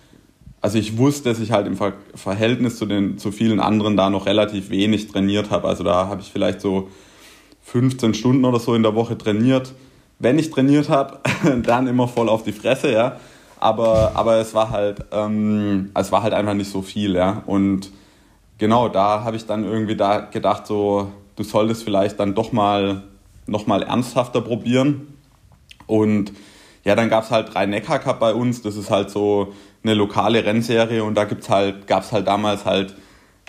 also ich wusste, dass ich halt im Ver Verhältnis zu, den, zu vielen anderen da noch relativ wenig trainiert habe. Also da habe ich vielleicht so 15 Stunden oder so in der Woche trainiert. Wenn ich trainiert habe, dann immer voll auf die Fresse, ja. Aber, aber es war halt, ähm, es war halt einfach nicht so viel, ja. Und genau, da habe ich dann irgendwie da gedacht, so, du solltest vielleicht dann doch mal nochmal ernsthafter probieren. Und ja, dann gab es halt drei Neckar Cup bei uns. Das ist halt so eine lokale Rennserie und da gibt's halt, gab es halt damals halt,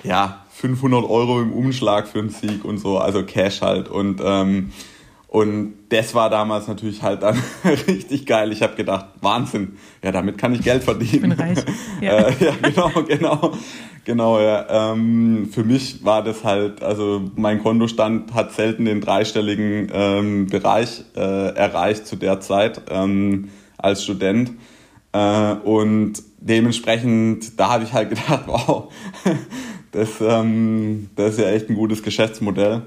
ja, 500 Euro im Umschlag für einen Sieg und so, also Cash halt. Und, ähm, und das war damals natürlich halt dann richtig geil. Ich habe gedacht, Wahnsinn, ja, damit kann ich Geld verdienen. Ich bin reich. Ja, äh, ja genau, genau. Genau, ja. Ähm, für mich war das halt, also mein Kontostand hat selten den dreistelligen ähm, Bereich äh, erreicht zu der Zeit ähm, als Student. Äh, und dementsprechend, da habe ich halt gedacht, wow, das, ähm, das ist ja echt ein gutes Geschäftsmodell.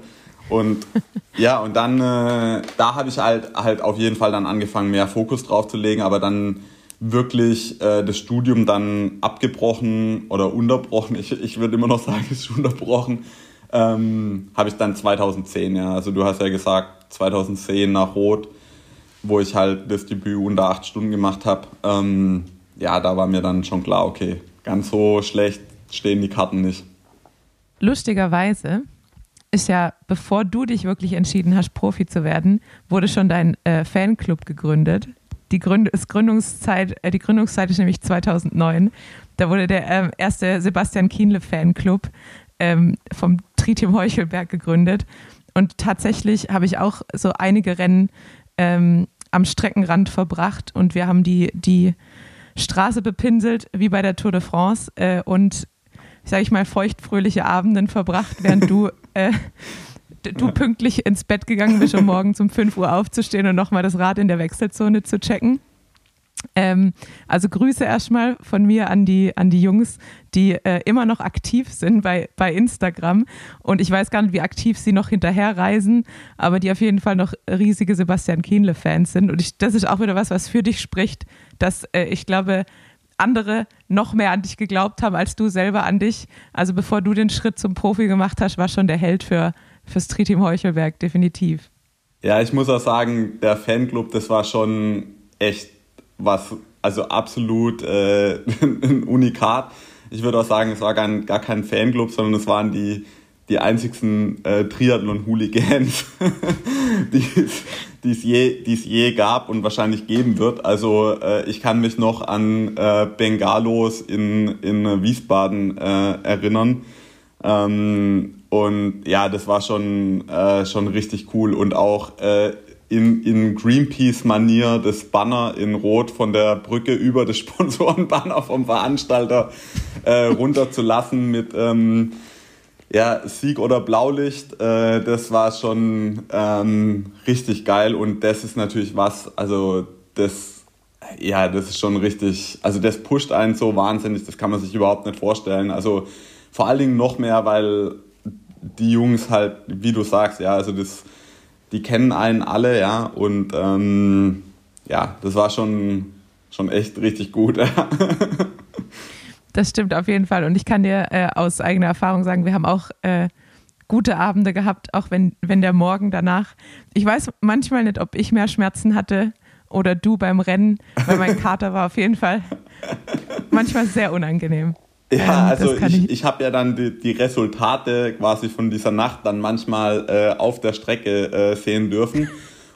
Und ja, und dann, äh, da habe ich halt, halt auf jeden Fall dann angefangen, mehr Fokus drauf zu legen, aber dann wirklich äh, das Studium dann abgebrochen oder unterbrochen. Ich, ich würde immer noch sagen, es ist unterbrochen. Ähm, habe ich dann 2010, ja. Also du hast ja gesagt, 2010 nach Rot, wo ich halt das Debüt unter acht Stunden gemacht habe. Ähm, ja, da war mir dann schon klar, okay, ganz so schlecht stehen die Karten nicht. Lustigerweise ist ja, bevor du dich wirklich entschieden hast, Profi zu werden, wurde schon dein äh, Fanclub gegründet die, Gründ ist Gründungszeit, äh, die Gründungszeit ist nämlich 2009. Da wurde der ähm, erste Sebastian Kienle Fanclub ähm, vom Tritium Heuchelberg gegründet. Und tatsächlich habe ich auch so einige Rennen ähm, am Streckenrand verbracht und wir haben die, die Straße bepinselt, wie bei der Tour de France äh, und, sage ich mal, feuchtfröhliche Abenden verbracht, während du äh, du pünktlich ins Bett gegangen bist, um morgens um 5 Uhr aufzustehen und nochmal das Rad in der Wechselzone zu checken. Ähm, also Grüße erstmal von mir an die, an die Jungs, die äh, immer noch aktiv sind bei, bei Instagram. Und ich weiß gar nicht, wie aktiv sie noch hinterher reisen, aber die auf jeden Fall noch riesige Sebastian Kienle-Fans sind. Und ich, das ist auch wieder was, was für dich spricht, dass äh, ich glaube, andere noch mehr an dich geglaubt haben als du selber an dich. Also bevor du den Schritt zum Profi gemacht hast, war schon der Held für, fürs Triteam Heuchelberg, definitiv. Ja, ich muss auch sagen, der Fanclub, das war schon echt was, also absolut äh, ein Unikat. Ich würde auch sagen, es war gar, gar kein Fanclub, sondern es waren die, die einzigsten äh, Triathlon-Hooligans, die es je, je gab und wahrscheinlich geben wird. Also äh, ich kann mich noch an äh, Bengalos in, in Wiesbaden äh, erinnern. Ähm, und ja, das war schon, äh, schon richtig cool. Und auch äh, in, in Greenpeace-Manier das Banner in Rot von der Brücke über das Sponsorenbanner vom Veranstalter äh, runterzulassen mit ähm, ja, Sieg oder Blaulicht. Äh, das war schon ähm, richtig geil. Und das ist natürlich was, also das, ja, das ist schon richtig, also das pusht einen so wahnsinnig, das kann man sich überhaupt nicht vorstellen. Also vor allen Dingen noch mehr, weil die Jungs halt, wie du sagst, ja, also das, die kennen einen alle, ja, und ähm, ja, das war schon, schon echt richtig gut. das stimmt auf jeden Fall. Und ich kann dir äh, aus eigener Erfahrung sagen, wir haben auch äh, gute Abende gehabt, auch wenn, wenn der Morgen danach, ich weiß manchmal nicht, ob ich mehr Schmerzen hatte oder du beim Rennen, weil mein Kater war auf jeden Fall manchmal sehr unangenehm. Ja, ähm, also ich, ich, habe ja dann die, die, Resultate quasi von dieser Nacht dann manchmal äh, auf der Strecke äh, sehen dürfen.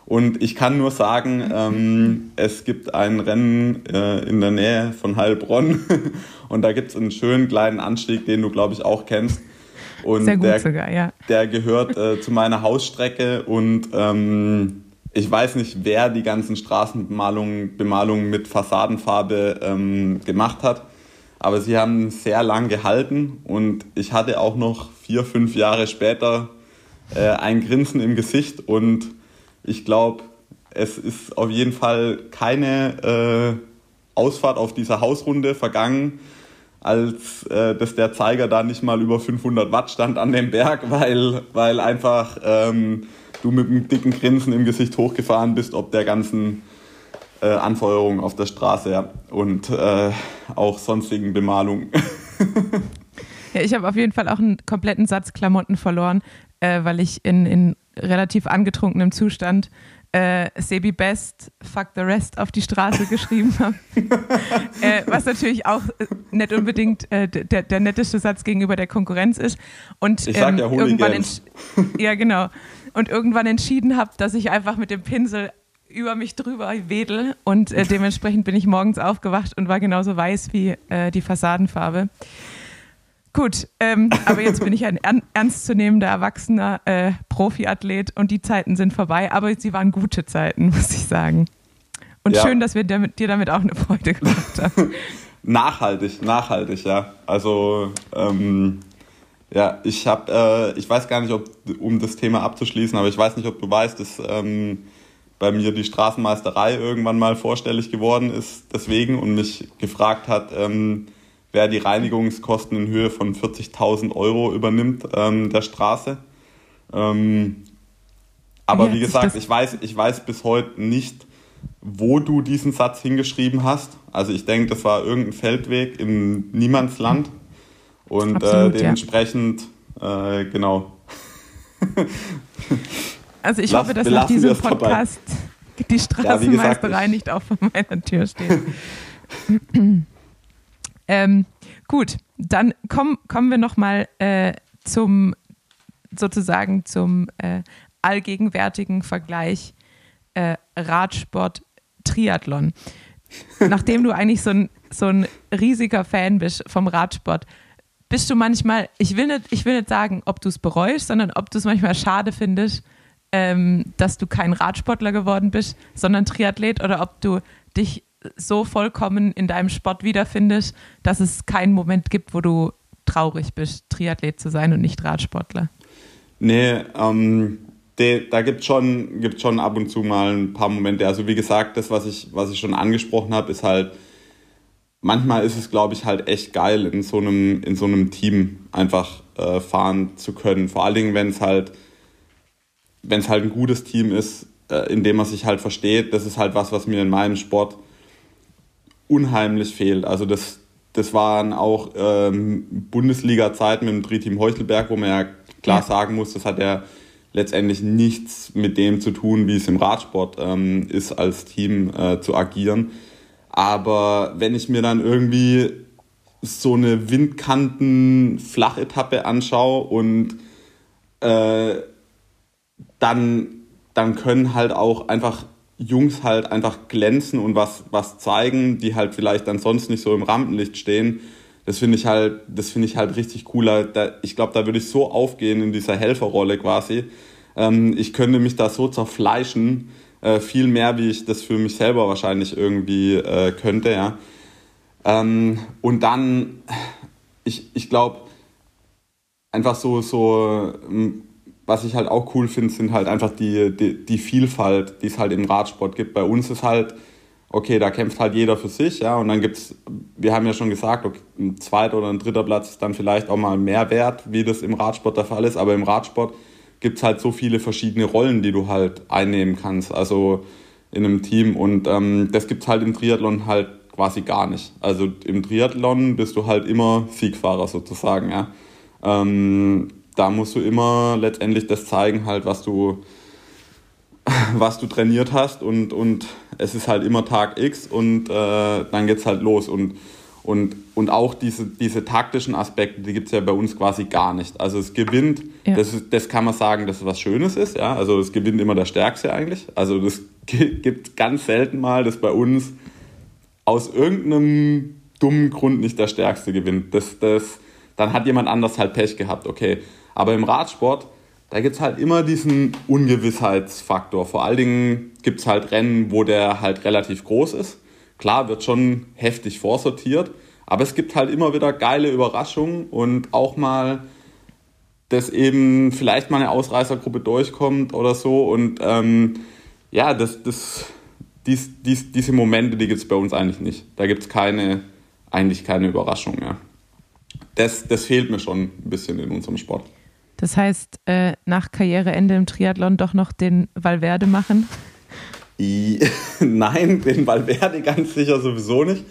Und ich kann nur sagen, ähm, es gibt ein Rennen äh, in der Nähe von Heilbronn und da gibt es einen schönen kleinen Anstieg, den du, glaube ich, auch kennst. Und Sehr gut der, sogar, ja. Der gehört äh, zu meiner Hausstrecke und ähm, ich weiß nicht, wer die ganzen Straßenbemalungen Bemalungen mit Fassadenfarbe ähm, gemacht hat. Aber sie haben sehr lang gehalten und ich hatte auch noch vier, fünf Jahre später äh, ein Grinsen im Gesicht und ich glaube, es ist auf jeden Fall keine äh, Ausfahrt auf dieser Hausrunde vergangen, als äh, dass der Zeiger da nicht mal über 500 Watt stand an dem Berg, weil, weil einfach ähm, du mit einem dicken Grinsen im Gesicht hochgefahren bist, ob der ganzen äh, Anfeuerung auf der Straße ja, und äh, auch sonstigen Bemalungen. ja, ich habe auf jeden Fall auch einen kompletten Satz Klamotten verloren, äh, weil ich in, in relativ angetrunkenem Zustand äh, Sebi Best, Fuck the Rest auf die Straße geschrieben habe. äh, was natürlich auch nicht unbedingt äh, der, der netteste Satz gegenüber der Konkurrenz ist. Und ich sag ähm, ja irgendwann Ja, genau. Und irgendwann entschieden habe, dass ich einfach mit dem Pinsel über mich drüber wedel und äh, dementsprechend bin ich morgens aufgewacht und war genauso weiß wie äh, die Fassadenfarbe. Gut, ähm, aber jetzt bin ich ein ernstzunehmender, erwachsener äh, Profiathlet und die Zeiten sind vorbei, aber sie waren gute Zeiten, muss ich sagen. Und ja. schön, dass wir damit, dir damit auch eine Freude gemacht haben. nachhaltig, nachhaltig, ja. Also, ähm, ja, ich habe, äh, ich weiß gar nicht, ob, um das Thema abzuschließen, aber ich weiß nicht, ob du weißt, dass ähm, bei mir die Straßenmeisterei irgendwann mal vorstellig geworden ist, deswegen und mich gefragt hat, ähm, wer die Reinigungskosten in Höhe von 40.000 Euro übernimmt ähm, der Straße. Ähm, aber ja, wie gesagt, ich weiß, ich weiß bis heute nicht, wo du diesen Satz hingeschrieben hast. Also ich denke, das war irgendein Feldweg im Niemandsland. Und äh, Absolut, äh, dementsprechend, ja. äh, genau. Also ich Lass, hoffe, dass nach diesem Podcast dabei. die Straßenmeisterei ja, nicht auch vor meiner Tür steht. Ähm, gut, dann komm, kommen wir nochmal äh, zum sozusagen zum äh, allgegenwärtigen Vergleich äh, Radsport Triathlon. Nachdem du eigentlich so ein, so ein riesiger Fan bist vom Radsport, bist du manchmal, ich will nicht, ich will nicht sagen, ob du es bereust, sondern ob du es manchmal schade findest, ähm, dass du kein Radsportler geworden bist, sondern Triathlet oder ob du dich so vollkommen in deinem Sport wiederfindest, dass es keinen Moment gibt, wo du traurig bist, Triathlet zu sein und nicht Radsportler? Nee, ähm, de, da gibt es schon, gibt's schon ab und zu mal ein paar Momente. Also wie gesagt, das, was ich, was ich schon angesprochen habe, ist halt, manchmal ist es, glaube ich, halt echt geil, in so einem, in so einem Team einfach äh, fahren zu können. Vor allen Dingen, wenn es halt, wenn es halt ein gutes Team ist, äh, in dem man sich halt versteht. Das ist halt was, was mir in meinem Sport unheimlich fehlt. Also das, das waren auch ähm, Bundesliga-Zeiten mit dem Drehteam Heuchelberg, wo man ja klar ja. sagen muss, das hat ja letztendlich nichts mit dem zu tun, wie es im Radsport ähm, ist, als Team äh, zu agieren. Aber wenn ich mir dann irgendwie so eine Windkanten-Flachetappe anschaue und äh, dann, dann können halt auch einfach Jungs halt einfach glänzen und was, was zeigen, die halt vielleicht dann sonst nicht so im Rampenlicht stehen. Das finde ich halt, das ich halt richtig cooler. Da, ich glaube, da würde ich so aufgehen in dieser Helferrolle quasi. Ähm, ich könnte mich da so zerfleischen, äh, viel mehr, wie ich das für mich selber wahrscheinlich irgendwie äh, könnte, ja. Ähm, und dann, ich, ich glaube, einfach so, so was ich halt auch cool finde, sind halt einfach die, die, die Vielfalt, die es halt im Radsport gibt. Bei uns ist halt, okay, da kämpft halt jeder für sich, ja, und dann gibt es, wir haben ja schon gesagt, okay, ein zweiter oder ein dritter Platz ist dann vielleicht auch mal mehr wert, wie das im Radsport der Fall ist, aber im Radsport gibt es halt so viele verschiedene Rollen, die du halt einnehmen kannst, also in einem Team und ähm, das gibt es halt im Triathlon halt quasi gar nicht. Also im Triathlon bist du halt immer Siegfahrer sozusagen, ja. Ähm, da musst du immer letztendlich das zeigen, halt, was du, was du trainiert hast und, und es ist halt immer Tag X und äh, dann es halt los. Und, und, und auch diese, diese taktischen Aspekte, die gibt es ja bei uns quasi gar nicht. Also es gewinnt, ja. das, ist, das kann man sagen, dass es was Schönes ist, ja. Also es gewinnt immer der Stärkste eigentlich. Also das gibt ganz selten mal, dass bei uns aus irgendeinem dummen Grund nicht der Stärkste gewinnt. Das, das, dann hat jemand anders halt Pech gehabt, okay. Aber im Radsport, da gibt es halt immer diesen Ungewissheitsfaktor. Vor allen Dingen gibt es halt Rennen, wo der halt relativ groß ist. Klar, wird schon heftig vorsortiert, aber es gibt halt immer wieder geile Überraschungen und auch mal, dass eben vielleicht mal eine Ausreißergruppe durchkommt oder so. Und ähm, ja, das, das, dies, dies, diese Momente, die gibt es bei uns eigentlich nicht. Da gibt es keine, eigentlich keine Überraschung. Ja. das, das fehlt mir schon ein bisschen in unserem Sport. Das heißt, äh, nach Karriereende im Triathlon doch noch den Valverde machen? Nein, den Valverde ganz sicher sowieso nicht.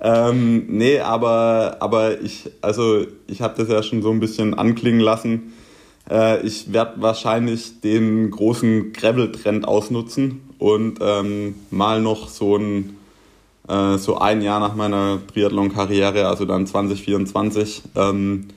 Ähm, nee, aber, aber ich, also ich habe das ja schon so ein bisschen anklingen lassen. Äh, ich werde wahrscheinlich den großen Gravel-Trend ausnutzen und ähm, mal noch so ein, äh, so ein Jahr nach meiner Triathlon-Karriere, also dann 2024, ähm,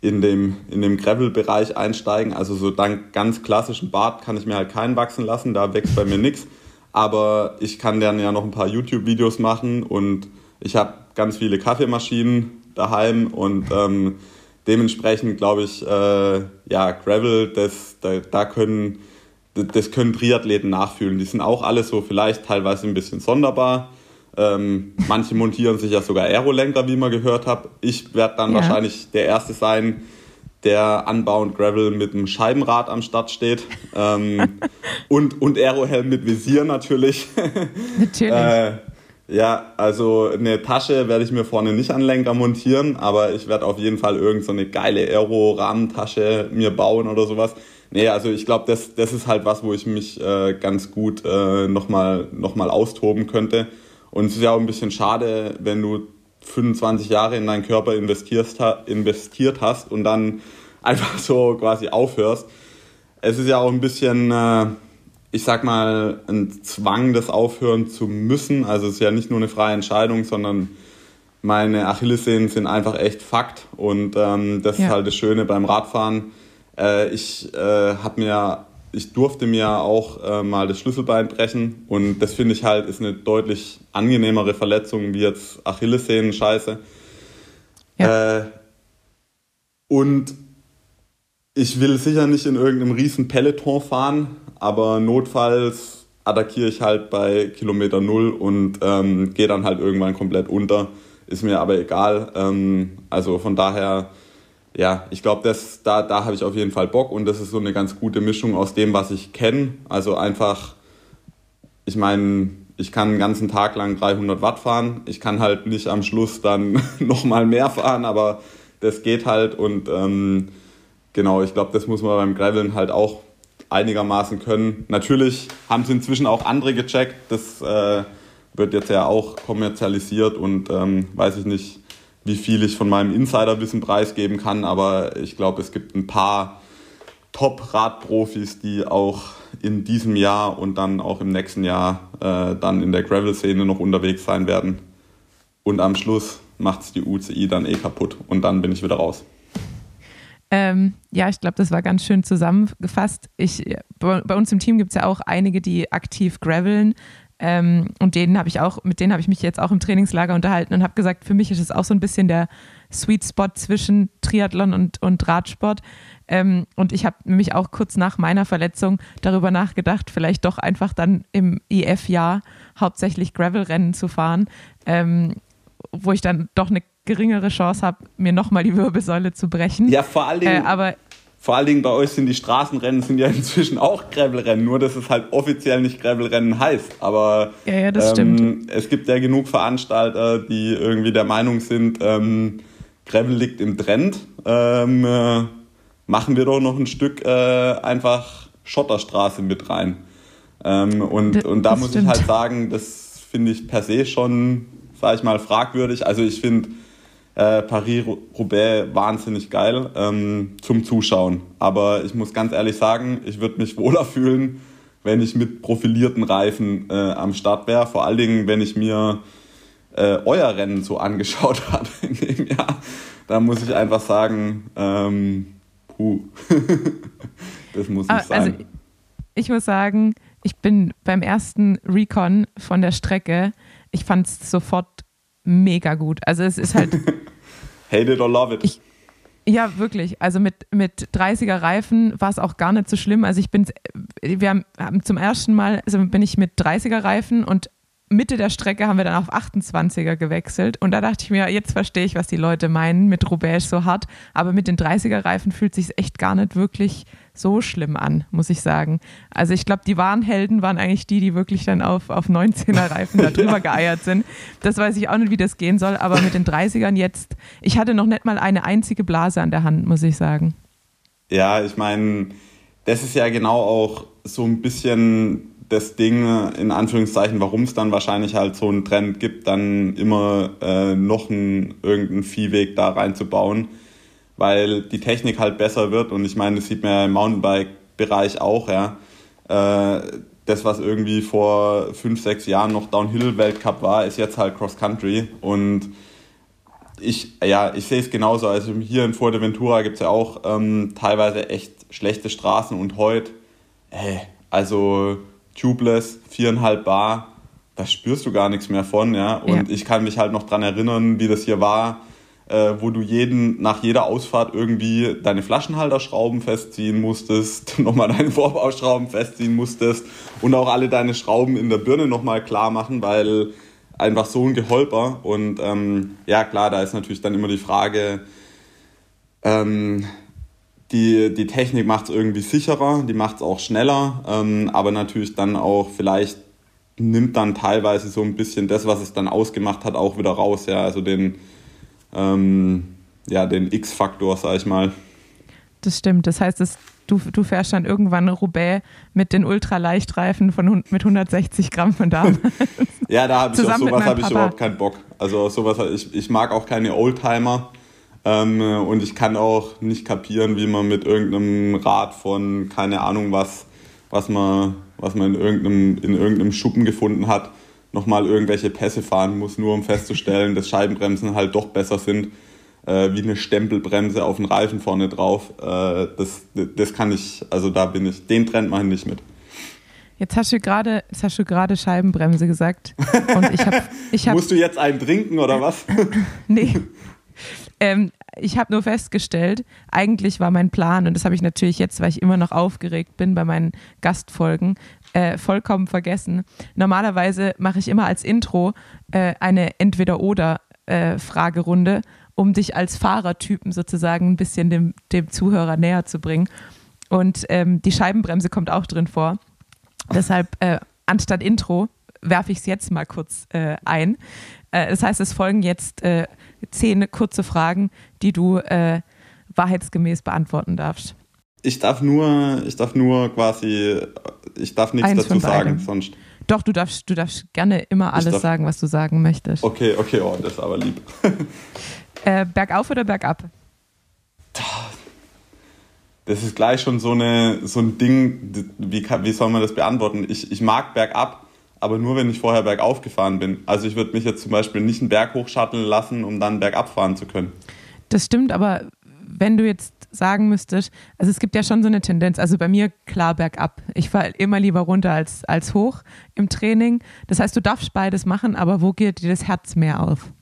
in dem, in dem Gravel-Bereich einsteigen. Also so dank ganz klassischen Bart kann ich mir halt keinen wachsen lassen, da wächst bei mir nichts. Aber ich kann dann ja noch ein paar YouTube-Videos machen und ich habe ganz viele Kaffeemaschinen daheim und ähm, dementsprechend glaube ich, äh, ja, Gravel, das, da, da können, das können Triathleten nachfühlen. Die sind auch alle so vielleicht teilweise ein bisschen sonderbar. Ähm, manche montieren sich ja sogar Aerolenker, wie man gehört hat. Ich werde dann ja. wahrscheinlich der Erste sein, der anbauend Gravel mit einem Scheibenrad am Start steht. Ähm, und, und Aerohelm mit Visier natürlich. Natürlich. äh, ja, also eine Tasche werde ich mir vorne nicht an Lenker montieren, aber ich werde auf jeden Fall irgendeine so geile Aero-Rahmentasche mir bauen oder sowas. Nee, also ich glaube, das, das ist halt was, wo ich mich äh, ganz gut äh, nochmal noch mal austoben könnte. Und es ist ja auch ein bisschen schade, wenn du 25 Jahre in deinen Körper investierst, investiert hast und dann einfach so quasi aufhörst. Es ist ja auch ein bisschen... Äh, ich sag mal, ein Zwang, das aufhören zu müssen. Also es ist ja nicht nur eine freie Entscheidung, sondern meine Achillessehnen sind einfach echt Fakt. Und ähm, das ja. ist halt das Schöne beim Radfahren. Äh, ich äh, habe mir, ich durfte mir auch äh, mal das Schlüsselbein brechen. Und das finde ich halt ist eine deutlich angenehmere Verletzung wie jetzt Achillessehnen-Scheiße. Ja. Äh, und ich will sicher nicht in irgendeinem riesen Peloton fahren, aber notfalls attackiere ich halt bei Kilometer Null und ähm, gehe dann halt irgendwann komplett unter. Ist mir aber egal. Ähm, also von daher, ja, ich glaube, da, da habe ich auf jeden Fall Bock und das ist so eine ganz gute Mischung aus dem, was ich kenne. Also einfach, ich meine, ich kann den ganzen Tag lang 300 Watt fahren. Ich kann halt nicht am Schluss dann nochmal mehr fahren, aber das geht halt und ähm, genau, ich glaube, das muss man beim Graveln halt auch einigermaßen können. Natürlich haben sie inzwischen auch andere gecheckt. Das äh, wird jetzt ja auch kommerzialisiert und ähm, weiß ich nicht, wie viel ich von meinem Insiderwissen preisgeben kann, aber ich glaube, es gibt ein paar Top-Radprofis, die auch in diesem Jahr und dann auch im nächsten Jahr äh, dann in der Gravel-Szene noch unterwegs sein werden. Und am Schluss macht es die UCI dann eh kaputt und dann bin ich wieder raus. Ähm, ja, ich glaube, das war ganz schön zusammengefasst. Ich, bei, bei uns im Team gibt es ja auch einige, die aktiv graveln. Ähm, und denen habe ich auch, mit denen habe ich mich jetzt auch im Trainingslager unterhalten und habe gesagt, für mich ist es auch so ein bisschen der Sweet Spot zwischen Triathlon und, und Radsport. Ähm, und ich habe nämlich auch kurz nach meiner Verletzung darüber nachgedacht, vielleicht doch einfach dann im IF-Jahr hauptsächlich Gravel-Rennen zu fahren, ähm, wo ich dann doch eine geringere Chance habe, mir nochmal die Wirbelsäule zu brechen. Ja, vor Dingen. Äh, aber vor allen Dingen bei euch sind die Straßenrennen sind ja inzwischen auch Gravelrennen, nur dass es halt offiziell nicht Gravelrennen heißt. Aber ja, ja, das ähm, es gibt ja genug Veranstalter, die irgendwie der Meinung sind, ähm, Gravel liegt im Trend. Ähm, äh, machen wir doch noch ein Stück äh, einfach Schotterstraße mit rein. Ähm, und, und da muss stimmt. ich halt sagen, das finde ich per se schon, sage ich mal, fragwürdig. Also ich finde äh, Paris-Roubaix wahnsinnig geil ähm, zum Zuschauen. Aber ich muss ganz ehrlich sagen, ich würde mich wohler fühlen, wenn ich mit profilierten Reifen äh, am Start wäre. Vor allen Dingen, wenn ich mir äh, euer Rennen so angeschaut habe in dem Jahr. Da muss ich einfach sagen, ähm, puh, das muss nicht also, sein. Also, ich muss sagen, ich bin beim ersten Recon von der Strecke, ich fand es sofort mega gut. Also es ist halt. Hate it or love it. Ich, ja, wirklich. Also mit, mit 30er Reifen war es auch gar nicht so schlimm. Also ich bin, wir haben, haben zum ersten Mal, also bin ich mit 30er Reifen und Mitte der Strecke haben wir dann auf 28er gewechselt und da dachte ich mir, jetzt verstehe ich, was die Leute meinen mit Roubaix so hart, aber mit den 30er Reifen fühlt sich echt gar nicht wirklich so schlimm an, muss ich sagen. Also ich glaube, die wahren Helden waren eigentlich die, die wirklich dann auf, auf 19er Reifen da drüber geeiert sind. Das weiß ich auch nicht, wie das gehen soll, aber mit den 30ern jetzt, ich hatte noch nicht mal eine einzige Blase an der Hand, muss ich sagen. Ja, ich meine, das ist ja genau auch so ein bisschen das Ding, in Anführungszeichen, warum es dann wahrscheinlich halt so einen Trend gibt, dann immer äh, noch einen, irgendeinen Viehweg da reinzubauen weil die Technik halt besser wird und ich meine, das sieht man ja im Mountainbike-Bereich auch, ja. Äh, das, was irgendwie vor fünf, sechs Jahren noch Downhill-Weltcup war, ist jetzt halt Cross-Country und ich, ja, ich sehe es genauso. Also hier in Fuerteventura gibt es ja auch ähm, teilweise echt schlechte Straßen und heute, ey, also tubeless, viereinhalb Bar, da spürst du gar nichts mehr von, ja. Und ja. ich kann mich halt noch dran erinnern, wie das hier war äh, wo du jeden, nach jeder Ausfahrt irgendwie deine Flaschenhalterschrauben festziehen musstest, nochmal deine Vorbauschrauben festziehen musstest und auch alle deine Schrauben in der Birne nochmal klar machen, weil einfach so ein Geholper. Und ähm, ja, klar, da ist natürlich dann immer die Frage, ähm, die, die Technik macht es irgendwie sicherer, die macht es auch schneller, ähm, aber natürlich dann auch vielleicht nimmt dann teilweise so ein bisschen das, was es dann ausgemacht hat, auch wieder raus. Ja, also den, ähm, ja, den X-Faktor, sag ich mal. Das stimmt. Das heißt, das, du, du fährst dann irgendwann Roubaix mit den Ultraleichtreifen von, mit 160 Gramm von da. ja, da habe ich auf sowas habe ich überhaupt keinen Bock. Also auf sowas, ich, ich mag auch keine Oldtimer. Ähm, und ich kann auch nicht kapieren, wie man mit irgendeinem Rad von keine Ahnung was, was man, was man in irgendeinem, in irgendeinem Schuppen gefunden hat, nochmal irgendwelche Pässe fahren muss, nur um festzustellen, dass Scheibenbremsen halt doch besser sind äh, wie eine Stempelbremse auf den Reifen vorne drauf. Äh, das, das kann ich, also da bin ich, den Trend mache ich nicht mit. Jetzt hast du gerade, jetzt hast du gerade Scheibenbremse gesagt. Und ich hab, ich hab, Musst du jetzt einen trinken oder was? nee. Ähm, ich habe nur festgestellt, eigentlich war mein Plan, und das habe ich natürlich jetzt, weil ich immer noch aufgeregt bin bei meinen Gastfolgen, äh, vollkommen vergessen. Normalerweise mache ich immer als Intro äh, eine Entweder-Oder-Fragerunde, äh, um dich als Fahrertypen sozusagen ein bisschen dem, dem Zuhörer näher zu bringen. Und ähm, die Scheibenbremse kommt auch drin vor. Deshalb äh, anstatt Intro werfe ich es jetzt mal kurz äh, ein. Äh, das heißt, es folgen jetzt zehn kurze Fragen, die du wahrheitsgemäß beantworten darfst. Ich darf nur, ich darf nur quasi, ich darf nichts Eins dazu sagen, sonst. Doch, du darfst, du darfst gerne immer alles darf, sagen, was du sagen möchtest. Okay, okay, oh, das ist aber lieb. äh, bergauf oder bergab? Das ist gleich schon so, eine, so ein Ding, wie, wie soll man das beantworten? Ich, ich mag bergab, aber nur, wenn ich vorher bergauf gefahren bin. Also ich würde mich jetzt zum Beispiel nicht einen Berg hochschatteln lassen, um dann bergab fahren zu können. Das stimmt, aber wenn du jetzt sagen müsstest, also es gibt ja schon so eine Tendenz, also bei mir klar bergab. Ich fahre immer lieber runter als, als hoch im Training. Das heißt, du darfst beides machen, aber wo geht dir das Herz mehr auf?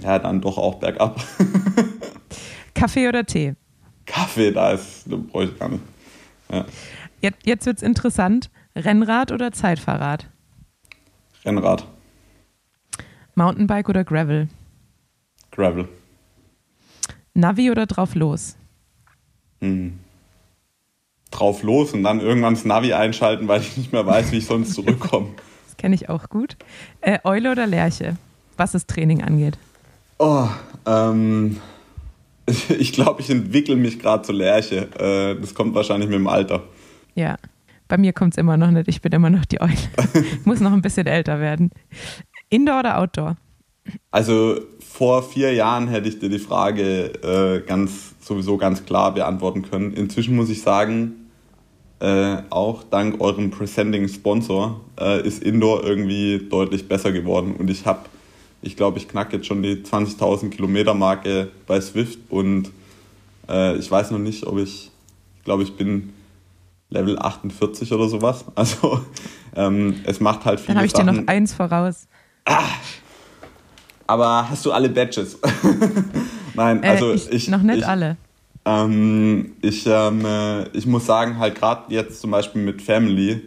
Ja, dann doch auch bergab. Kaffee oder Tee? Kaffee, da ist, brauche ich gar nicht. Ja. Jetzt, jetzt wird es interessant. Rennrad oder Zeitfahrrad? Rennrad. Mountainbike oder Gravel? Gravel. Navi oder drauf los? Hm. Drauf los und dann irgendwann das Navi einschalten, weil ich nicht mehr weiß, wie ich sonst zurückkomme. das kenne ich auch gut. Äh, Eule oder Lerche, was das Training angeht? Oh, ähm, ich glaube, ich entwickle mich gerade zur Lerche. Äh, das kommt wahrscheinlich mit dem Alter. Ja, bei mir kommt es immer noch nicht. Ich bin immer noch die Eule. ich muss noch ein bisschen älter werden. Indoor oder Outdoor? Also vor vier Jahren hätte ich dir die Frage äh, ganz sowieso ganz klar beantworten können. Inzwischen muss ich sagen, äh, auch dank eurem Presenting Sponsor äh, ist Indoor irgendwie deutlich besser geworden. Und ich habe, ich glaube, ich knacke jetzt schon die 20.000 Kilometer Marke bei Swift und äh, ich weiß noch nicht, ob ich, ich glaube, ich bin Level 48 oder sowas. Also ähm, es macht halt viel. Dann habe ich Sachen. dir noch eins voraus. Ah, aber hast du alle Badges? Nein, äh, also ich, ich, Noch nicht ich, alle. Ähm, ich, ähm, äh, ich muss sagen, halt gerade jetzt zum Beispiel mit Family,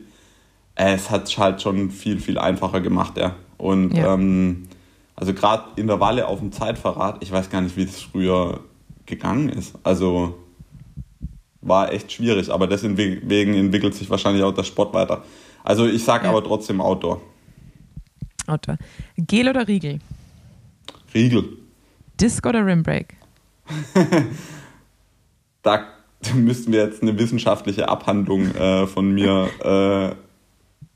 äh, es hat es halt schon viel, viel einfacher gemacht, ja. Und Ja. ähm, also gerade Intervalle auf dem Zeitverrat, ich weiß gar nicht, wie es früher gegangen ist. Also war echt schwierig, aber deswegen entwickelt sich wahrscheinlich auch der Sport weiter. Also ich sage Ja. aber trotzdem Outdoor. Outdoor. Gel oder Riegel? Riegel. Disc oder Rimbreak? Da müssten wir jetzt eine wissenschaftliche Abhandlung äh, von mir äh,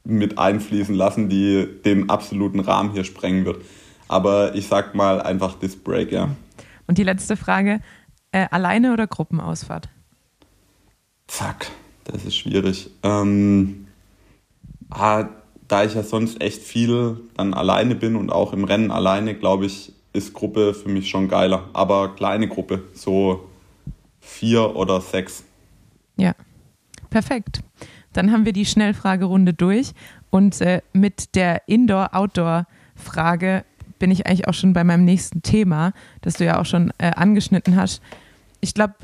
mit einfließen lassen, die den absoluten Rahmen hier sprengen wird. Aber ich sag mal einfach Disc Break, ja. Und die letzte Frage: äh, Alleine oder Gruppenausfahrt? Zack, das ist schwierig. Ähm, ah, da ich ja sonst echt viel dann alleine bin und auch im Rennen alleine, glaube ich, ist Gruppe für mich schon geiler. Aber kleine Gruppe, so vier oder sechs. Ja, perfekt. Dann haben wir die Schnellfragerunde durch und äh, mit der Indoor-Outdoor-Frage bin ich eigentlich auch schon bei meinem nächsten Thema, das du ja auch schon äh, angeschnitten hast. Ich glaube,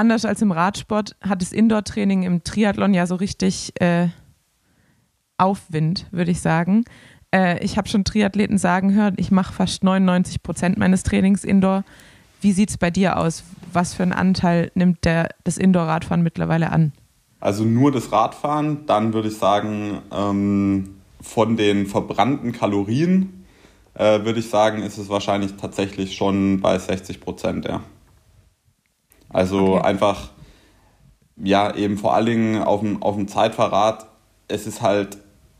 anders als im Radsport hat das Indoor-Training im Triathlon ja so richtig äh, Aufwind, würde ich sagen. Äh, ich habe schon Triathleten sagen hören, ich mache fast 99 Prozent meines Trainings Indoor. Wie sieht es bei dir aus? Was für einen Anteil nimmt der, das Indoor-Radfahren mittlerweile an? Also nur das Radfahren, dann würde ich sagen, ähm, von den verbrannten Kalorien äh, würde ich sagen, ist es wahrscheinlich tatsächlich schon bei 60 Prozent, ja. Also Okay. einfach, ja, eben vor allen Dingen auf dem, auf dem Zeitverrat, es ist halt,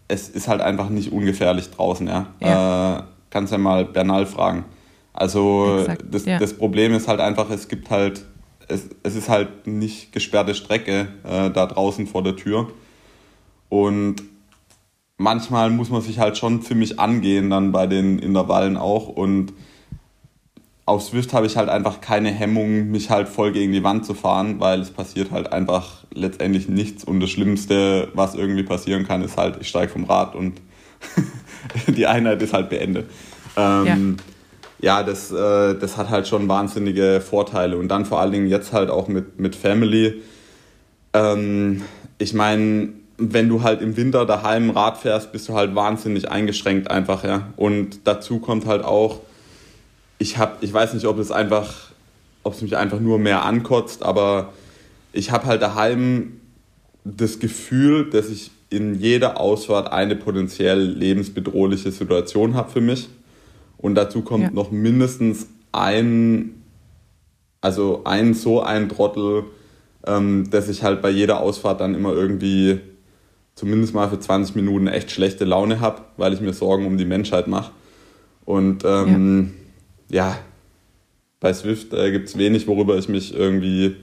es ist halt einfach nicht ungefährlich draußen, ja. Ja. Äh, kannst ja mal Bernal fragen. Also Exakt, das, ja. das Problem ist halt einfach, es gibt halt, es, es ist halt nicht gesperrte Strecke äh, da draußen vor der Tür. Und manchmal muss man sich halt schon ziemlich angehen, dann bei den Intervallen auch. Und auf Swift habe ich halt einfach keine Hemmung, mich halt voll gegen die Wand zu fahren, weil es passiert halt einfach letztendlich nichts. Und das Schlimmste, was irgendwie passieren kann, ist halt, ich steige vom Rad und die Einheit ist halt beendet. Ähm, ja, das, äh, das hat halt schon wahnsinnige Vorteile. Und dann vor allen Dingen jetzt halt auch mit, mit Family. Ähm, ich meine, wenn du halt im Winter daheim Rad fährst, bist du halt wahnsinnig eingeschränkt einfach, ja. Und dazu kommt halt auch, ich habe, ich weiß nicht, ob es einfach, ob es mich einfach nur mehr ankotzt, aber ich habe halt daheim das Gefühl, dass ich in jeder Ausfahrt eine potenziell lebensbedrohliche Situation habe für mich. Und dazu kommt Ja. noch mindestens ein, also ein so ein Trottel, ähm, dass ich halt bei jeder Ausfahrt dann immer irgendwie zumindest mal für 20 Minuten echt schlechte Laune habe, weil ich mir Sorgen um die Menschheit mache. Und ähm, ja. Bei Swift äh, gibt es wenig, worüber ich mich irgendwie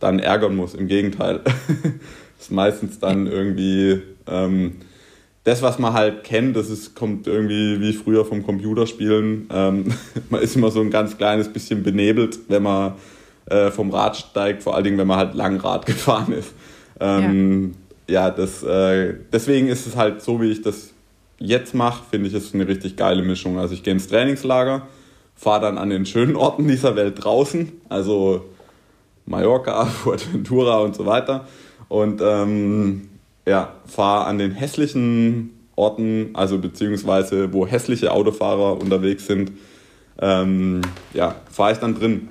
dann ärgern muss. Im Gegenteil. ist meistens dann irgendwie ähm, das, was man halt kennt, das ist, kommt irgendwie wie früher vom Computerspielen. Ähm, man ist immer so ein ganz kleines bisschen benebelt, wenn man äh, vom Rad steigt, vor allen Dingen, wenn man halt Langrad gefahren ist. Ähm, ja, das, äh, deswegen ist es halt so, wie ich das jetzt mache, finde ich, ist eine richtig geile Mischung. Also ich gehe ins Trainingslager, fahre dann an den schönen Orten dieser Welt draußen, also Mallorca, Fuerteventura und so weiter. Und ähm, ja, fahre an den hässlichen Orten, also beziehungsweise wo hässliche Autofahrer unterwegs sind, ähm, ja, fahre ich dann drin.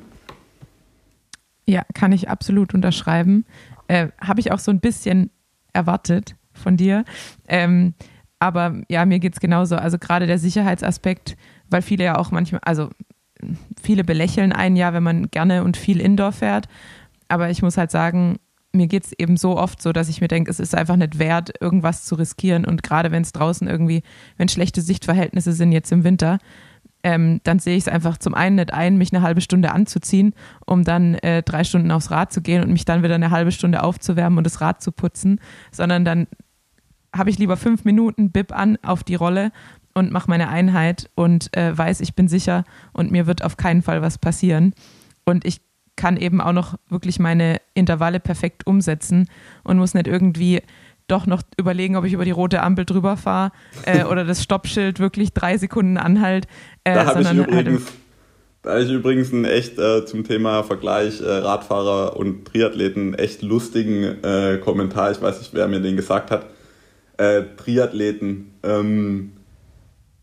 Ja, kann ich absolut unterschreiben. Äh, Habe ich auch so ein bisschen erwartet von dir. Ähm, aber ja, mir geht es genauso. Also gerade der Sicherheitsaspekt, weil viele ja auch manchmal, also viele belächeln einen ja, wenn man gerne und viel Indoor fährt. Aber ich muss halt sagen, mir geht es eben so oft so, dass ich mir denke, es ist einfach nicht wert, irgendwas zu riskieren. Und gerade wenn es draußen irgendwie, wenn schlechte Sichtverhältnisse sind jetzt im Winter, ähm, dann sehe ich es einfach zum einen nicht ein, mich eine halbe Stunde anzuziehen, um dann äh, drei Stunden aufs Rad zu gehen und mich dann wieder eine halbe Stunde aufzuwärmen und das Rad zu putzen, sondern dann habe ich lieber fünf Minuten Bib an auf die Rolle und mache meine Einheit und äh, weiß, ich bin sicher und mir wird auf keinen Fall was passieren. Und ich kann eben auch noch wirklich meine Intervalle perfekt umsetzen und muss nicht irgendwie doch noch überlegen, ob ich über die rote Ampel drüber fahre äh, oder das Stoppschild wirklich drei Sekunden anhalt. Äh, Da habe ich, halt übrigens- da hab ich übrigens einen echt äh, zum Thema Vergleich äh, Radfahrer und Triathleten echt lustigen äh, Kommentar. Ich weiß nicht, wer mir den gesagt hat. Äh, Triathleten. Ähm,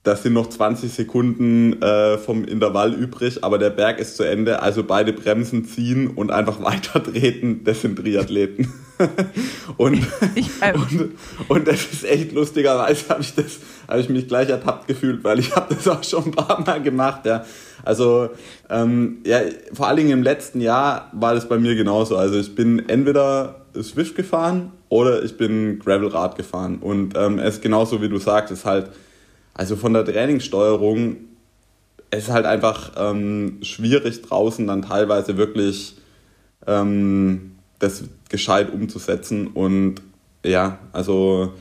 das sind noch 20 Sekunden äh, vom Intervall übrig, aber der Berg ist zu Ende. Also beide Bremsen ziehen und einfach weiter treten. Das sind Triathleten. und, und, und, das ist echt lustigerweise, habe ich, hab ich mich gleich ertappt gefühlt, weil ich habe das auch schon ein paar Mal gemacht. Ja. Also ähm, ja, vor allen Dingen im letzten Jahr war das bei mir genauso. Also ich bin entweder Swift gefahren oder ich bin Gravelrad gefahren. Und ähm, es ist genauso wie du sagst, ist halt also von der Trainingssteuerung, es ist halt einfach ähm, schwierig draußen dann teilweise wirklich ähm, das gescheit umzusetzen. Und ja, also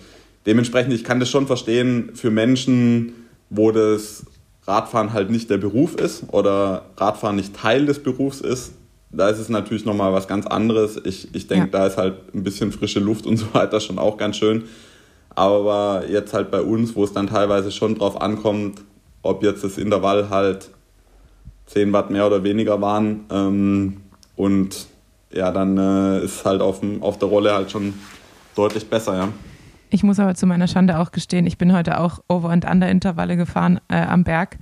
dementsprechend, ich kann das schon verstehen für Menschen, wo das Radfahren halt nicht der Beruf ist oder Radfahren nicht Teil des Berufs ist. Da ist es natürlich nochmal was ganz anderes. Ich, ich denke, ja. da ist halt ein bisschen frische Luft und so weiter schon auch ganz schön. Aber jetzt halt bei uns, wo es dann teilweise schon drauf ankommt, ob jetzt das Intervall halt 10 Watt mehr oder weniger waren. Ähm, und ja, dann äh, ist halt auf, dem, auf der Rolle halt schon deutlich besser, ja. Ich muss aber zu meiner Schande auch gestehen, ich bin heute auch Over- und Under-Intervalle gefahren äh, am Berg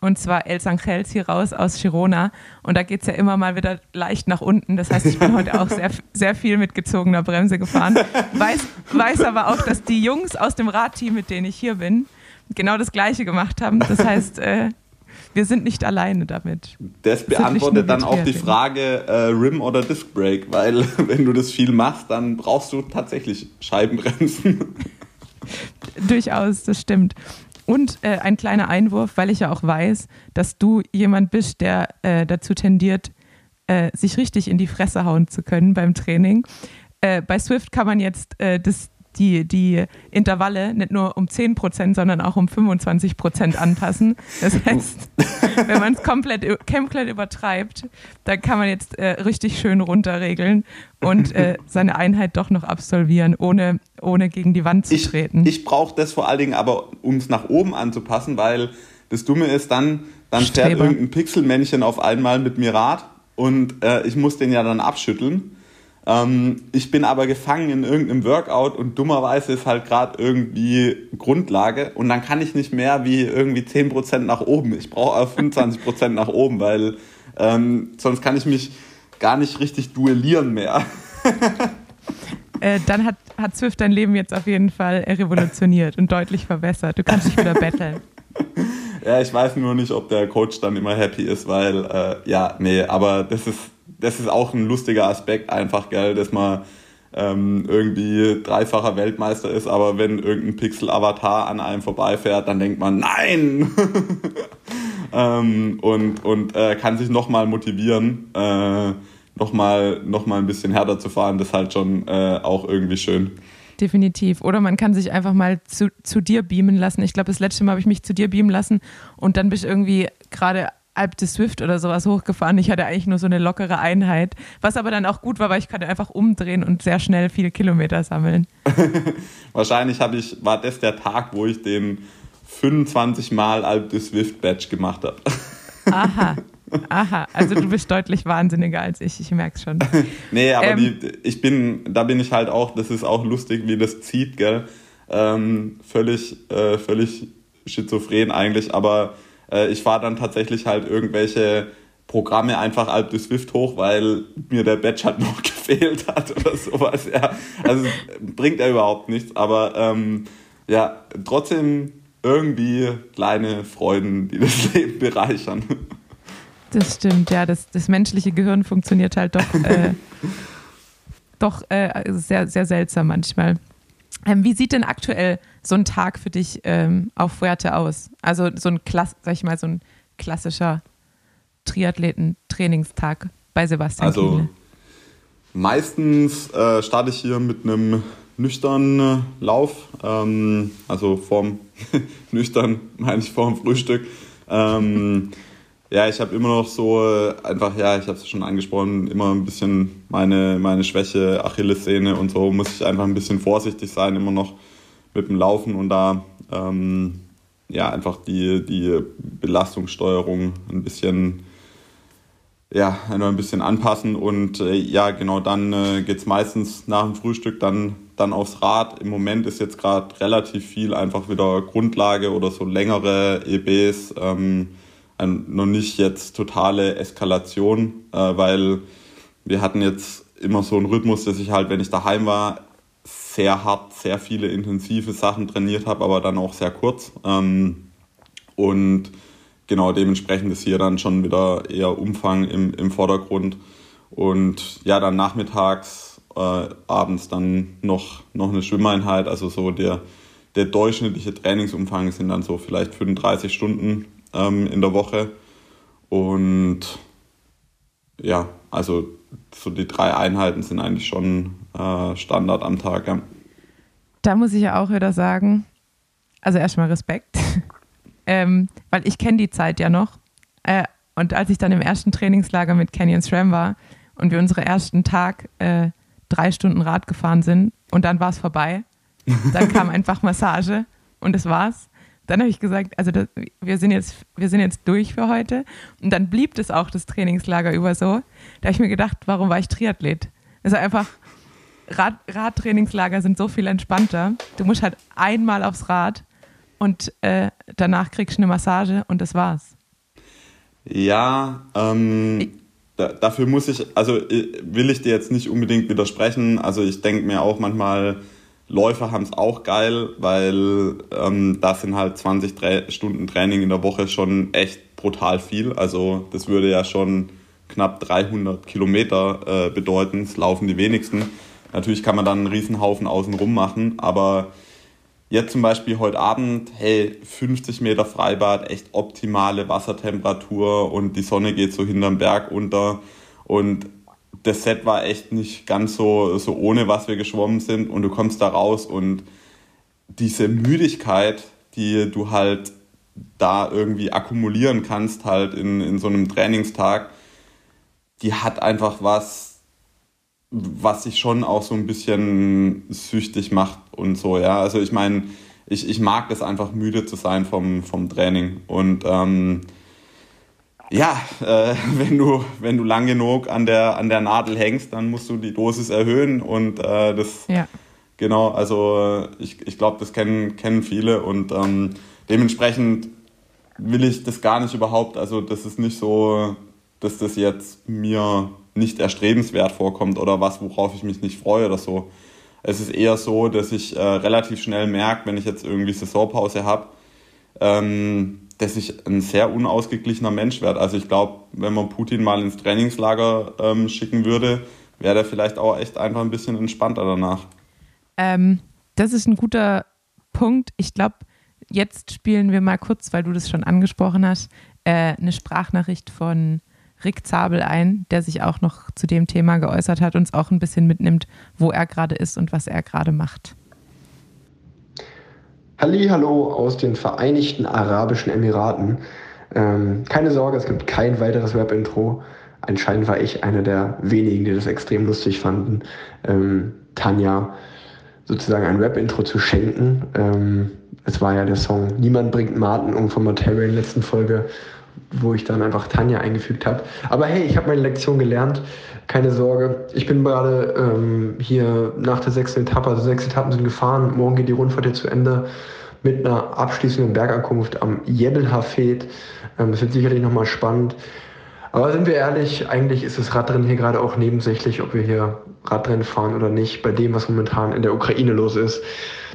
und zwar El Sangels hier raus aus Girona. Und da geht es ja immer mal wieder leicht nach unten. Das heißt, ich bin heute auch sehr, sehr viel mit gezogener Bremse gefahren. Weiß, weiß aber auch, dass die Jungs aus dem Radteam, mit denen ich hier bin, genau das Gleiche gemacht haben. Das heißt, äh, wir sind nicht alleine damit. Das beantwortet dann auch die Frage äh, Rim oder Disc Brake, weil wenn du das viel machst, dann brauchst du tatsächlich Scheibenbremsen. Durchaus, das stimmt. Und äh, ein kleiner Einwurf, weil ich ja auch weiß, dass du jemand bist, der äh, dazu tendiert, äh, sich richtig in die Fresse hauen zu können beim Training. Äh, bei Swift kann man jetzt äh, das, die, die Intervalle nicht nur um 10%, sondern auch um 25% anpassen. Das heißt, wenn man es komplett, komplett übertreibt, dann kann man jetzt äh, richtig schön runterregeln und äh, seine Einheit doch noch absolvieren, ohne, ohne gegen die Wand zu ich, treten. Ich brauche das vor allen Dingen aber, um es nach oben anzupassen, weil das Dumme ist, dann, dann fährt irgendein Pixelmännchen auf einmal mit mir Rad und äh, ich muss den ja dann abschütteln. Ähm, ich bin aber gefangen in irgendeinem Workout und dummerweise ist halt gerade irgendwie Grundlage und dann kann ich nicht mehr wie irgendwie 10% nach oben. Ich brauche 25% nach oben, weil ähm, sonst kann ich mich gar nicht richtig duellieren mehr. äh, dann hat, hat Swift dein Leben jetzt auf jeden Fall revolutioniert und deutlich verbessert. Du kannst dich wieder betteln. Ja, ich weiß nur nicht, ob der Coach dann immer happy ist, weil, äh, ja, nee, aber das ist das ist auch ein lustiger Aspekt einfach, gell, dass man ähm, irgendwie dreifacher Weltmeister ist, aber wenn irgendein Pixel-Avatar an einem vorbeifährt, dann denkt man, nein! ähm, und und äh, kann sich nochmal motivieren, äh, nochmal noch mal ein bisschen härter zu fahren. Das ist halt schon äh, auch irgendwie schön. Definitiv. Oder man kann sich einfach mal zu, zu dir beamen lassen. Ich glaube, das letzte Mal habe ich mich zu dir beamen lassen und dann bist du irgendwie gerade Alp de Swift oder sowas hochgefahren. Ich hatte eigentlich nur so eine lockere Einheit, was aber dann auch gut war, weil ich konnte einfach umdrehen und sehr schnell viele Kilometer sammeln. Wahrscheinlich ich, war das der Tag, wo ich den 25 Mal Alp de Swift Badge gemacht habe. Aha. Aha, also du bist deutlich wahnsinniger als ich, ich merke es schon. nee, aber ähm, die, ich bin, da bin ich halt auch, das ist auch lustig, wie das zieht, gell? Ähm, völlig, äh, völlig schizophren eigentlich, aber ich fahre dann tatsächlich halt irgendwelche Programme einfach Alp de Swift hoch, weil mir der Badge halt noch gefehlt hat oder sowas. Ja. Also bringt er überhaupt nichts, aber ähm, ja, trotzdem irgendwie kleine Freuden, die das Leben bereichern. Das stimmt, ja, das, das menschliche Gehirn funktioniert halt doch, äh, doch äh, sehr, sehr seltsam manchmal. Ähm, wie sieht denn aktuell so ein Tag für dich ähm, auf Fuerte aus? Also so ein Klass, sag ich mal, so ein klassischer Triathleten-Trainingstag bei Sebastian. Also Kiele. meistens äh, starte ich hier mit einem nüchternen Lauf, ähm, also vorm nüchtern meine ich vorm Frühstück. Ähm, ja, ich habe immer noch so äh, einfach, ja, ich habe es schon angesprochen, immer ein bisschen meine, meine Schwäche, Achillessehne und so, muss ich einfach ein bisschen vorsichtig sein, immer noch mit dem Laufen und da ähm, ja einfach die, die Belastungssteuerung ein bisschen ja, ein bisschen anpassen und äh, ja, genau dann äh, geht es meistens nach dem Frühstück dann dann aufs Rad. Im Moment ist jetzt gerade relativ viel einfach wieder Grundlage oder so längere EBs. Ähm, noch nicht jetzt totale Eskalation, äh, weil wir hatten jetzt immer so einen Rhythmus, dass ich halt, wenn ich daheim war, sehr hart, sehr viele intensive Sachen trainiert habe, aber dann auch sehr kurz. Ähm, und genau dementsprechend ist hier dann schon wieder eher Umfang im, im Vordergrund. Und ja, dann nachmittags, äh, abends dann noch, noch eine Schwimmeinheit. Also so der, der durchschnittliche Trainingsumfang sind dann so vielleicht 35 Stunden ähm, in der Woche. Und ja, also so die drei Einheiten sind eigentlich schon äh, Standard am Tag. Ja. Da muss ich ja auch wieder sagen, also erstmal Respekt, ähm, weil ich kenne die Zeit ja noch. Äh, und als ich dann im ersten Trainingslager mit Canyon SRAM war und wir unseren ersten Tag äh, drei Stunden Rad gefahren sind und dann war es vorbei, dann kam einfach Massage und das war's. Dann habe ich gesagt, also das, wir, sind jetzt, wir sind jetzt durch für heute. Und dann blieb es auch das Trainingslager über so. Da habe ich mir gedacht, warum war ich Triathlet? Also einfach, Rad, Radtrainingslager sind so viel entspannter. Du musst halt einmal aufs Rad und äh, danach kriegst du eine Massage und das war's. Ja, ähm, da, dafür muss ich, also will ich dir jetzt nicht unbedingt widersprechen. Also ich denke mir auch manchmal, Läufer haben es auch geil, weil ähm, das sind halt 20 Tra Stunden Training in der Woche schon echt brutal viel. Also das würde ja schon knapp 300 Kilometer äh, bedeuten. Das laufen die wenigsten. Natürlich kann man dann einen Riesenhaufen außenrum machen, aber jetzt zum Beispiel heute Abend, hey, 50 Meter Freibad, echt optimale Wassertemperatur und die Sonne geht so hinterm Berg unter und das Set war echt nicht ganz so, so ohne, was wir geschwommen sind. Und du kommst da raus und diese Müdigkeit, die du halt da irgendwie akkumulieren kannst, halt in, in so einem Trainingstag, die hat einfach was, was sich schon auch so ein bisschen süchtig macht und so, ja. Also ich meine, ich, ich mag das einfach müde zu sein vom, vom Training. Und ähm, ja, äh, wenn, du, wenn du lang genug an der, an der Nadel hängst, dann musst du die Dosis erhöhen und äh, das, ja. genau, also ich, ich glaube, das kennen, kennen viele und ähm, dementsprechend will ich das gar nicht überhaupt, also das ist nicht so, dass das jetzt mir nicht erstrebenswert vorkommt oder was, worauf ich mich nicht freue oder so. Es ist eher so, dass ich äh, relativ schnell merke, wenn ich jetzt irgendwie Saisonpause habe, ähm, dass ich ein sehr unausgeglichener Mensch werde. Also ich glaube, wenn man Putin mal ins Trainingslager ähm, schicken würde, wäre der vielleicht auch echt einfach ein bisschen entspannter danach. Ähm, das ist ein guter Punkt. Ich glaube, jetzt spielen wir mal kurz, weil du das schon angesprochen hast, äh, eine Sprachnachricht von Rick Zabel ein, der sich auch noch zu dem Thema geäußert hat, uns auch ein bisschen mitnimmt, wo er gerade ist und was er gerade macht. Hallo aus den Vereinigten Arabischen Emiraten. Ähm, keine Sorge, es gibt kein weiteres Web-Intro. Anscheinend war ich einer der wenigen, die das extrem lustig fanden, ähm, Tanja sozusagen ein Web-Intro zu schenken. Ähm, es war ja der Song Niemand bringt Martin um von Materia in der letzten Folge, wo ich dann einfach Tanja eingefügt habe. Aber hey, ich habe meine Lektion gelernt. Keine Sorge. Ich bin gerade ähm, hier nach der sechsten Etappe, also sechs Etappen sind gefahren. Morgen geht die Rundfahrt hier zu Ende mit einer abschließenden Bergankunft am Jebel Hafed. Ähm, das wird sicherlich nochmal spannend. Aber sind wir ehrlich, eigentlich ist das Radrennen hier gerade auch nebensächlich, ob wir hier Radrennen fahren oder nicht, bei dem, was momentan in der Ukraine los ist.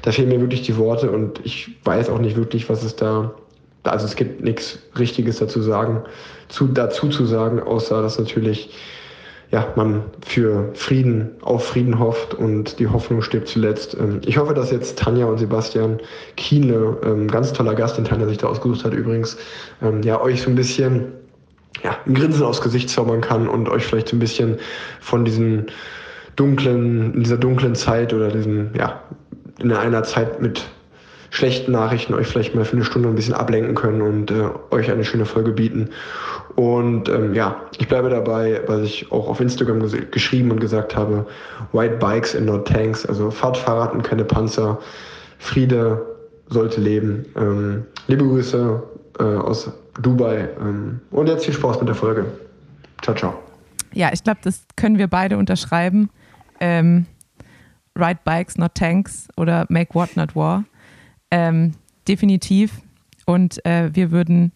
Da fehlen mir wirklich die Worte und ich weiß auch nicht wirklich, was es da also es gibt nichts Richtiges dazu sagen, zu, dazu zu sagen, außer dass natürlich ja, man für Frieden, auf Frieden hofft und die Hoffnung stirbt zuletzt. Ähm, ich hoffe, dass jetzt Tanja und Sebastian Kienle, ähm, ganz toller Gast, den Tanja sich da ausgesucht hat übrigens, ähm, ja, euch so ein bisschen ja, ein Grinsen aufs Gesicht zaubern kann und euch vielleicht so ein bisschen von diesen dunklen, dieser dunklen Zeit oder diesen, ja, in einer Zeit mit schlechten Nachrichten euch vielleicht mal für eine Stunde ein bisschen ablenken können und äh, euch eine schöne Folge bieten. Und ähm, ja, ich bleibe dabei, was ich auch auf Instagram geschrieben und gesagt habe, White Bikes and not Tanks, also fahrt Fahrrad und keine Panzer. Friede sollte leben. Ähm, liebe Grüße äh, aus Dubai ähm, und jetzt viel Spaß mit der Folge. Ciao, ciao. Ja, ich glaube, das können wir beide unterschreiben. Ähm, Ride Bikes, not Tanks oder Make What, not War. Ähm, definitiv. Und äh, wir würden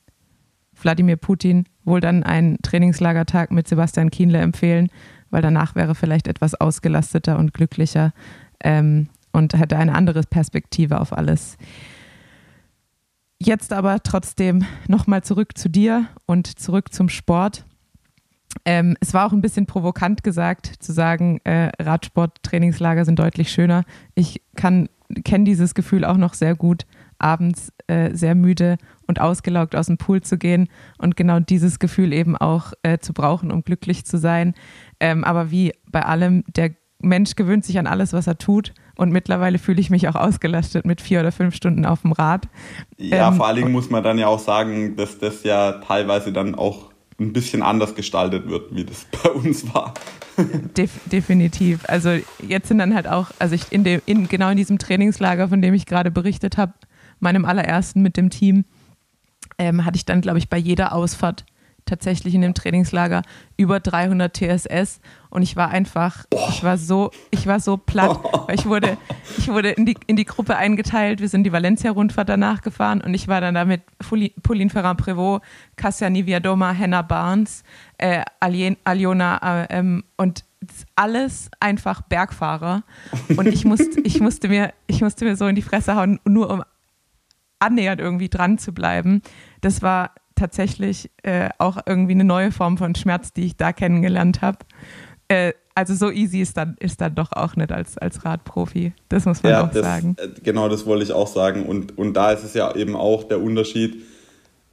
Wladimir Putin wohl dann einen Trainingslagertag mit Sebastian Kienle empfehlen, weil danach wäre vielleicht etwas ausgelasteter und glücklicher ähm, und hätte eine andere Perspektive auf alles. Jetzt aber trotzdem nochmal zurück zu dir und zurück zum Sport. Ähm, es war auch ein bisschen provokant gesagt, zu sagen, äh, Radsport-Trainingslager sind deutlich schöner. Ich kenne dieses Gefühl auch noch sehr gut, abends äh, sehr müde und ausgelaugt aus dem Pool zu gehen und genau dieses Gefühl eben auch äh, zu brauchen, um glücklich zu sein. Ähm, aber wie bei allem, der Mensch gewöhnt sich an alles, was er tut. Und mittlerweile fühle ich mich auch ausgelastet mit vier oder fünf Stunden auf dem Rad. Ja, ähm, vor allen Dingen muss man dann ja auch sagen, dass das ja teilweise dann auch ein bisschen anders gestaltet wird, wie das bei uns war. Def definitiv. Also jetzt sind dann halt auch, also ich in dem, in, genau in diesem Trainingslager, von dem ich gerade berichtet habe, meinem allerersten mit dem Team, ähm, hatte ich dann, glaube ich, bei jeder Ausfahrt tatsächlich in dem Trainingslager über 300 TSS und ich war einfach, ich war so, ich war so platt, weil ich wurde, ich wurde in die, in die Gruppe eingeteilt. Wir sind die Valencia-Rundfahrt danach gefahren und ich war dann da mit Pauline Ferrand-Prévot, Cassia Niviadoma, Hannah Barnes, äh, Aliona äh, ähm, und alles einfach Bergfahrer und ich musste, ich musste mir, ich musste mir so in die Fresse hauen, nur um annähernd irgendwie dran zu bleiben. Das war tatsächlich äh, auch irgendwie eine neue Form von Schmerz, die ich da kennengelernt habe. Äh, also so easy ist dann, ist dann doch auch nicht als, als Radprofi. Das muss man ja, auch das, sagen. Äh, genau, das wollte ich auch sagen. Und, und da ist es ja eben auch der Unterschied.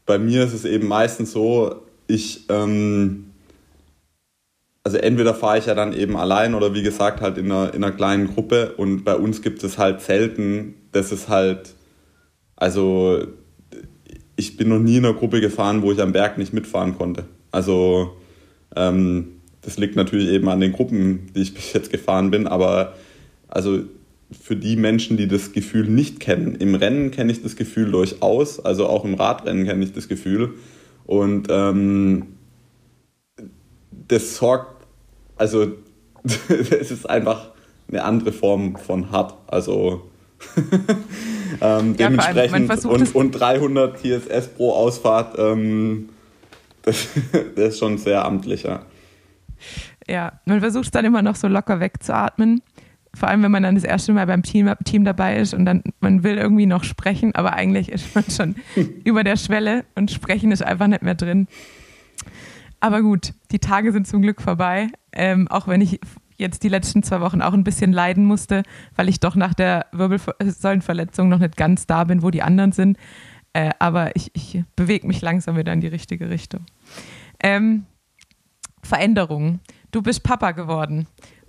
Bei mir ist es eben meistens so, ich, ähm, also entweder fahre ich ja dann eben allein oder wie gesagt halt in einer, in einer kleinen Gruppe und bei uns gibt es halt selten, dass es halt, also ich bin noch nie in einer Gruppe gefahren, wo ich am Berg nicht mitfahren konnte. Also ähm, das liegt natürlich eben an den Gruppen, die ich bis jetzt gefahren bin, aber also für die Menschen, die das Gefühl nicht kennen, im Rennen kenne ich das Gefühl durchaus, also auch im Radrennen kenne ich das Gefühl und ähm, das sorgt, also es ist einfach eine andere Form von hart, also ähm, ja, dementsprechend und, und 300 TSS pro Ausfahrt, ähm, das, das, ist schon sehr amtlich, ja. Ja, man versucht es dann immer noch so locker wegzuatmen. Vor allem, wenn man dann das erste Mal beim Team, Team dabei ist und dann man will irgendwie noch sprechen, aber eigentlich ist man schon über der Schwelle und sprechen ist einfach nicht mehr drin. Aber gut, die Tage sind zum Glück vorbei. Ähm, auch wenn ich jetzt die letzten zwei Wochen auch ein bisschen leiden musste, weil ich doch nach der Wirbelsäulenverletzung noch nicht ganz da bin, wo die anderen sind. Äh, aber ich, ich bewege mich langsam wieder in die richtige Richtung. Ähm, Veränderungen. Du bist Papa geworden.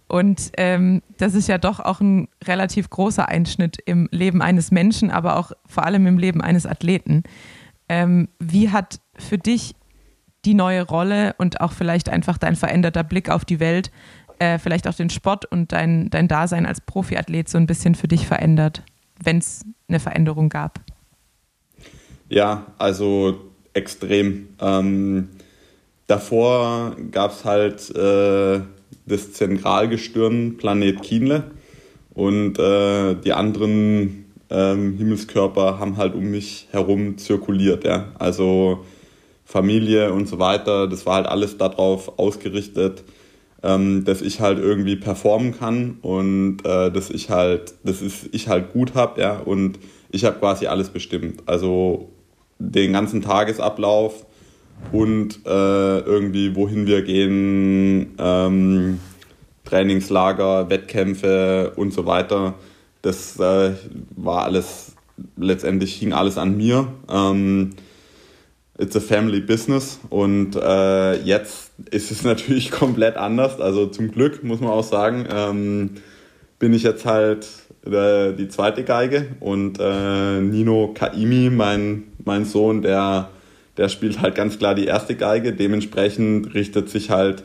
Und ähm, das ist ja doch auch ein relativ großer Einschnitt im Leben eines Menschen, aber auch vor allem im Leben eines Athleten. Ähm, wie hat für dich die neue Rolle und auch vielleicht einfach dein veränderter Blick auf die Welt äh, vielleicht auch den Sport und dein, dein Dasein als Profiathlet so ein bisschen für dich verändert, wenn es eine Veränderung gab? Ja, also extrem. Ähm, davor gab es halt äh, das Zentralgestirn Planet Kienle und äh, die anderen ähm, Himmelskörper haben halt um mich herum zirkuliert. Ja? Also Familie und so weiter, das war halt alles darauf ausgerichtet, ähm, dass ich halt irgendwie performen kann und äh, dass ich halt, dass ich halt gut habe, ja, und ich habe quasi alles bestimmt. Also den ganzen Tagesablauf und äh, irgendwie wohin wir gehen, ähm, Trainingslager, Wettkämpfe und so weiter. Das äh, war alles, letztendlich hing alles an mir. Ähm, it's a family business und äh, jetzt ist es natürlich komplett anders. Also zum Glück muss man auch sagen, ähm, bin ich jetzt halt äh, die zweite Geige und äh, Nino Kaimi, mein, mein Sohn, der, der spielt halt ganz klar die erste Geige. Dementsprechend richtet sich halt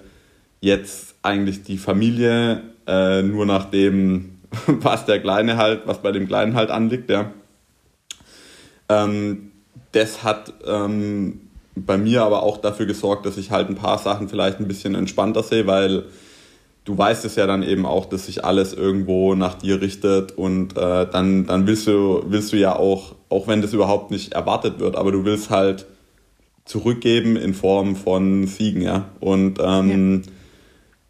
jetzt eigentlich die Familie äh, nur nach dem, was der Kleine halt, was bei dem Kleinen halt anliegt, ja. Ähm, das hat ähm, bei mir aber auch dafür gesorgt, dass ich halt ein paar Sachen vielleicht ein bisschen entspannter sehe, weil du weißt es ja dann eben auch, dass sich alles irgendwo nach dir richtet und äh, dann, dann willst du, willst du ja auch, auch wenn das überhaupt nicht erwartet wird, aber du willst halt zurückgeben in Form von Siegen, ja. Und ähm, ja.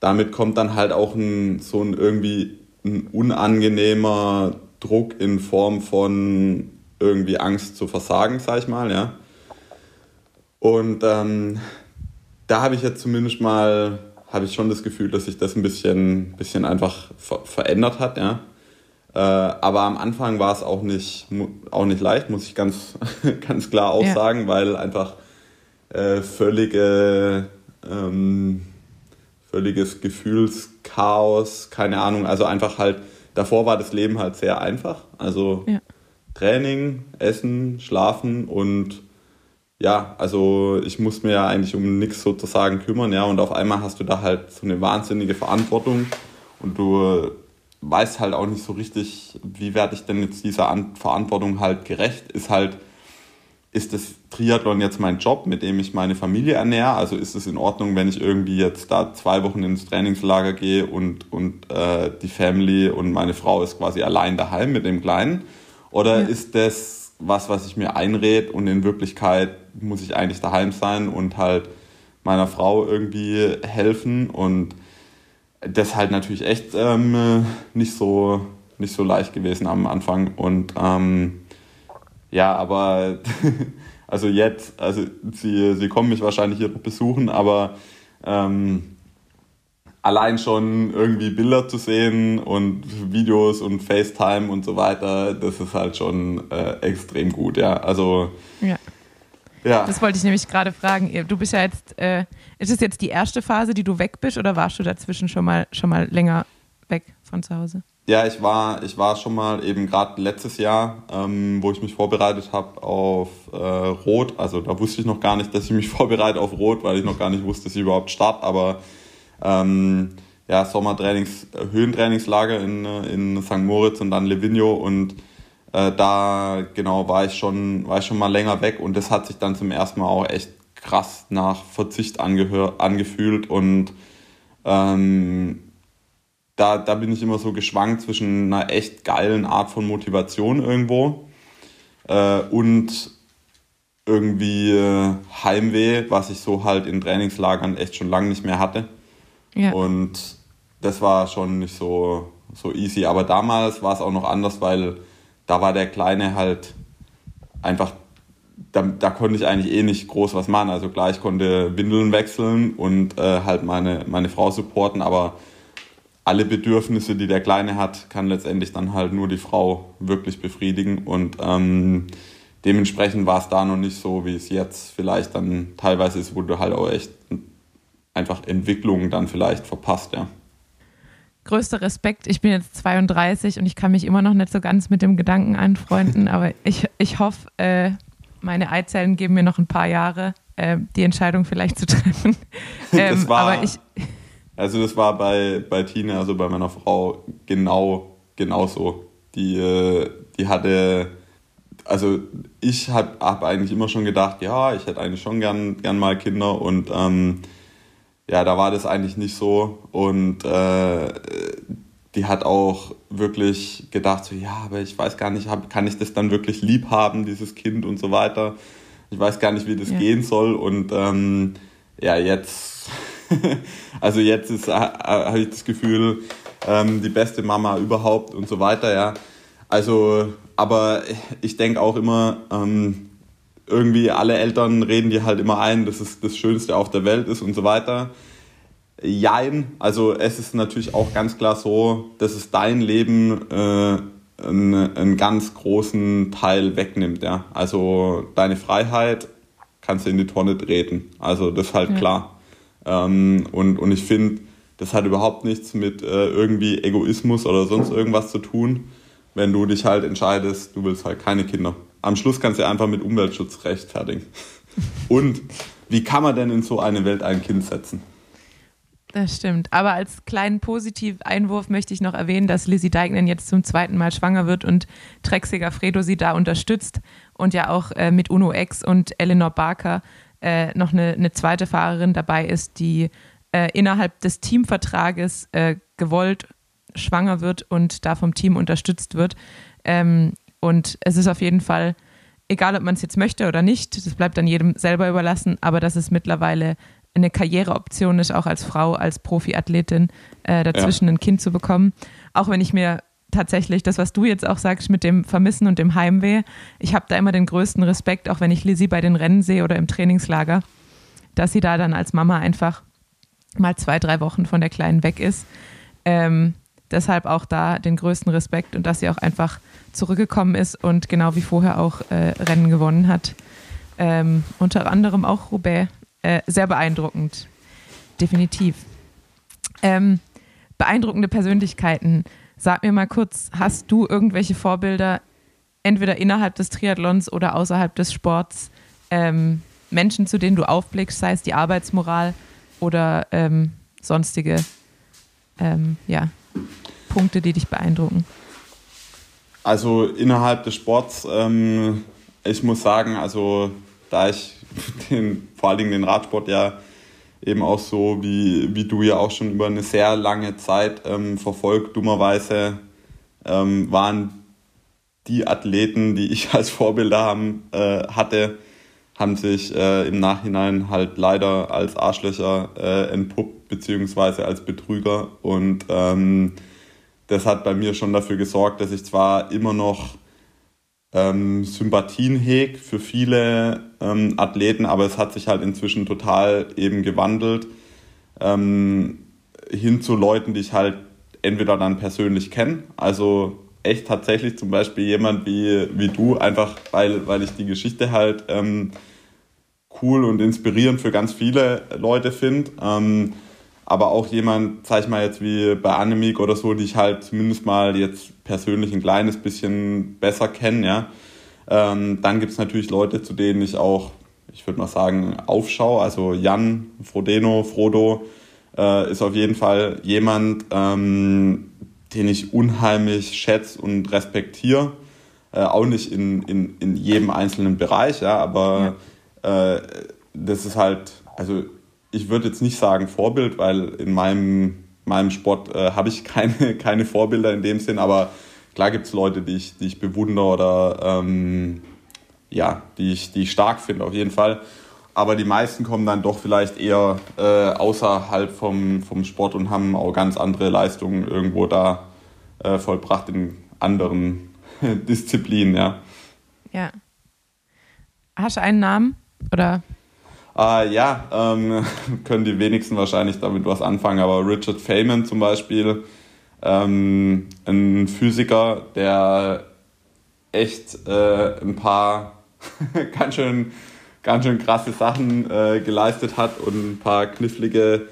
damit kommt dann halt auch ein, so ein irgendwie ein unangenehmer Druck in Form von irgendwie Angst zu versagen, sag ich mal, ja. Und ähm, da habe ich jetzt zumindest mal, habe ich schon das Gefühl, dass sich das ein bisschen, bisschen einfach ver verändert hat, ja. Äh, aber am Anfang war es auch nicht, auch nicht leicht, muss ich ganz, ganz klar auch ja. sagen, weil einfach äh, völlige, ähm, völliges Gefühlschaos, keine Ahnung, also einfach halt, davor war das Leben halt sehr einfach. Also ja. Training, Essen, Schlafen und ja, also ich muss mir ja eigentlich um nichts sozusagen kümmern, ja, und auf einmal hast du da halt so eine wahnsinnige Verantwortung und du weißt halt auch nicht so richtig, wie werde ich denn jetzt dieser Verantwortung halt gerecht, ist halt, ist das Triathlon jetzt mein Job, mit dem ich meine Familie ernähre, also ist es in Ordnung, wenn ich irgendwie jetzt da zwei Wochen ins Trainingslager gehe und, und äh, die Family und meine Frau ist quasi allein daheim mit dem Kleinen, oder ja. ist das was, was ich mir einrede und in Wirklichkeit muss ich eigentlich daheim sein und halt meiner Frau irgendwie helfen und das ist halt natürlich echt ähm, nicht, so, nicht so leicht gewesen am Anfang und ähm, ja, aber also jetzt, also sie, sie kommen mich wahrscheinlich hier besuchen, aber ähm, allein schon irgendwie Bilder zu sehen und Videos und FaceTime und so weiter, das ist halt schon äh, extrem gut, ja. Also ja. Ja. Das wollte ich nämlich gerade fragen. Du bist ja jetzt, äh, ist es jetzt die erste Phase, die du weg bist oder warst du dazwischen schon mal schon mal länger weg von zu Hause? Ja, ich war, ich war schon mal eben gerade letztes Jahr, ähm, wo ich mich vorbereitet habe auf äh, Rot. Also da wusste ich noch gar nicht, dass ich mich vorbereite auf Rot, weil ich noch gar nicht wusste, dass ich überhaupt starte. Aber ähm, ja, Sommertrainings, Höhentrainingslager in, in St. Moritz und dann Livigno und äh, da genau war ich schon, war ich schon mal länger weg und das hat sich dann zum ersten Mal auch echt krass nach Verzicht angehör, angefühlt und ähm, da, da bin ich immer so geschwankt zwischen einer echt geilen Art von Motivation irgendwo äh, und irgendwie äh, Heimweh, was ich so halt in Trainingslagern echt schon lange nicht mehr hatte. Ja. Und das war schon nicht so, so easy. Aber damals war es auch noch anders, weil da war der Kleine halt einfach, da, da konnte ich eigentlich eh nicht groß was machen. Also klar, ich konnte Windeln wechseln und äh, halt meine, meine Frau supporten, aber alle Bedürfnisse, die der Kleine hat, kann letztendlich dann halt nur die Frau wirklich befriedigen. Und ähm, dementsprechend war es da noch nicht so, wie es jetzt vielleicht dann teilweise ist, wo du halt auch echt einfach Entwicklungen dann vielleicht verpasst, ja. Größter Respekt, ich bin jetzt 32 und ich kann mich immer noch nicht so ganz mit dem Gedanken anfreunden, aber ich, ich hoffe, äh, meine Eizellen geben mir noch ein paar Jahre, äh, die Entscheidung vielleicht zu treffen. Ähm, das war, aber ich, also das war bei, bei Tina, also bei meiner Frau, genau, genau so. Die, äh, die hatte, also ich habe hab eigentlich immer schon gedacht, ja, ich hätte eigentlich schon gern, gern mal Kinder und ähm, ja, da war das eigentlich nicht so. Und äh, die hat auch wirklich gedacht, so, ja, aber ich weiß gar nicht, hab, kann ich das dann wirklich lieb haben, dieses Kind und so weiter. Ich weiß gar nicht, wie das ja. gehen soll. Und ähm, ja, jetzt, also jetzt ist, äh, habe ich das Gefühl, ähm, die beste Mama überhaupt und so weiter, ja. Also, aber ich denke auch immer, ähm, irgendwie alle Eltern reden dir halt immer ein, dass es das Schönste auf der Welt ist und so weiter. Jein, also es ist natürlich auch ganz klar so, dass es dein Leben äh, einen, einen, ganz großen Teil wegnimmt. Ja? Also deine Freiheit kannst du in die Tonne treten. Also das ist halt ja. klar. Ähm, und, und ich finde, das hat überhaupt nichts mit äh, irgendwie Egoismus oder sonst irgendwas zu tun, wenn du dich halt entscheidest, du willst halt keine Kinder am Schluss kannst du einfach mit Umweltschutz rechtfertigen. Und wie kann man denn in so eine Welt ein Kind setzen? Das stimmt. Aber als kleinen Positiv-Einwurf möchte ich noch erwähnen, dass Lizzie Deignan jetzt zum zweiten Mal schwanger wird und Trexiger Fredo sie da unterstützt und ja auch äh, mit Uno X und Eleanor Barker äh, noch eine, eine, zweite Fahrerin dabei ist, die äh, innerhalb des Teamvertrages äh, gewollt schwanger wird und da vom Team unterstützt wird. Ähm, und es ist auf jeden Fall, egal ob man es jetzt möchte oder nicht, das bleibt dann jedem selber überlassen, aber dass es mittlerweile eine Karriereoption ist, auch als Frau, als Profiathletin, äh, dazwischen ja. ein Kind zu bekommen. Auch wenn ich mir tatsächlich das, was du jetzt auch sagst mit dem Vermissen und dem Heimweh, ich habe da immer den größten Respekt, auch wenn ich Lizzie bei den Rennen sehe oder im Trainingslager, dass sie da dann als Mama einfach mal zwei, drei Wochen von der Kleinen weg ist. Ähm, deshalb auch da den größten Respekt und dass sie auch einfach zurückgekommen ist und genau wie vorher auch äh, Rennen gewonnen hat. Ähm, unter anderem auch Roubaix. Äh, sehr beeindruckend. Definitiv. Ähm, beeindruckende Persönlichkeiten. Sag mir mal kurz, hast du irgendwelche Vorbilder, entweder innerhalb des Triathlons oder außerhalb des Sports, ähm, Menschen, zu denen du aufblickst, sei es die Arbeitsmoral oder ähm, sonstige ähm, ja, Punkte, die dich beeindrucken? Also innerhalb des Sports, ähm, ich muss sagen, also da ich den, vor allen Dingen den Radsport ja eben auch so wie, wie du ja auch schon über eine sehr lange Zeit ähm, verfolgt, dummerweise ähm, waren die Athleten, die ich als Vorbilder haben, äh, hatte, haben sich äh, im Nachhinein halt leider als Arschlöcher äh, entpuppt, beziehungsweise als Betrüger. Und ähm, das hat bei mir schon dafür gesorgt, dass ich zwar immer noch ähm, Sympathien heg für viele ähm, Athleten, aber es hat sich halt inzwischen total eben gewandelt ähm, hin zu Leuten, die ich halt entweder dann persönlich kenne, also echt tatsächlich zum Beispiel jemand wie, wie du, einfach weil, weil ich die Geschichte halt ähm, cool und inspirierend für ganz viele Leute finde. Aber auch jemand, sag ich mal jetzt wie bei Anemik oder so, die ich halt zumindest mal jetzt persönlich ein kleines bisschen besser kenne, ja. Ähm, dann gibt es natürlich Leute, zu denen ich auch, ich würde mal sagen, aufschaue. Also Jan, Frodeno, Frodo äh, ist auf jeden Fall jemand, ähm, den ich unheimlich schätze und respektiere. Äh, auch nicht in, in, in jedem einzelnen Bereich, ja, aber ja. Äh, das ist halt, also ich würde jetzt nicht sagen Vorbild, weil in meinem, meinem Sport äh, habe ich keine, keine Vorbilder in dem Sinn, aber klar gibt es Leute, die ich, die ich bewundere oder ähm, ja, die ich, die ich stark finde, auf jeden Fall. Aber die meisten kommen dann doch vielleicht eher äh, außerhalb vom, vom Sport und haben auch ganz andere Leistungen irgendwo da äh, vollbracht in anderen Disziplinen, ja. Ja. Hast du einen Namen? Oder äh, ja, ähm, können die wenigsten wahrscheinlich damit was anfangen, aber Richard Feynman zum Beispiel, ähm, ein Physiker, der echt äh, ein paar ganz schön, ganz schön krasse Sachen äh, geleistet hat und ein paar knifflige,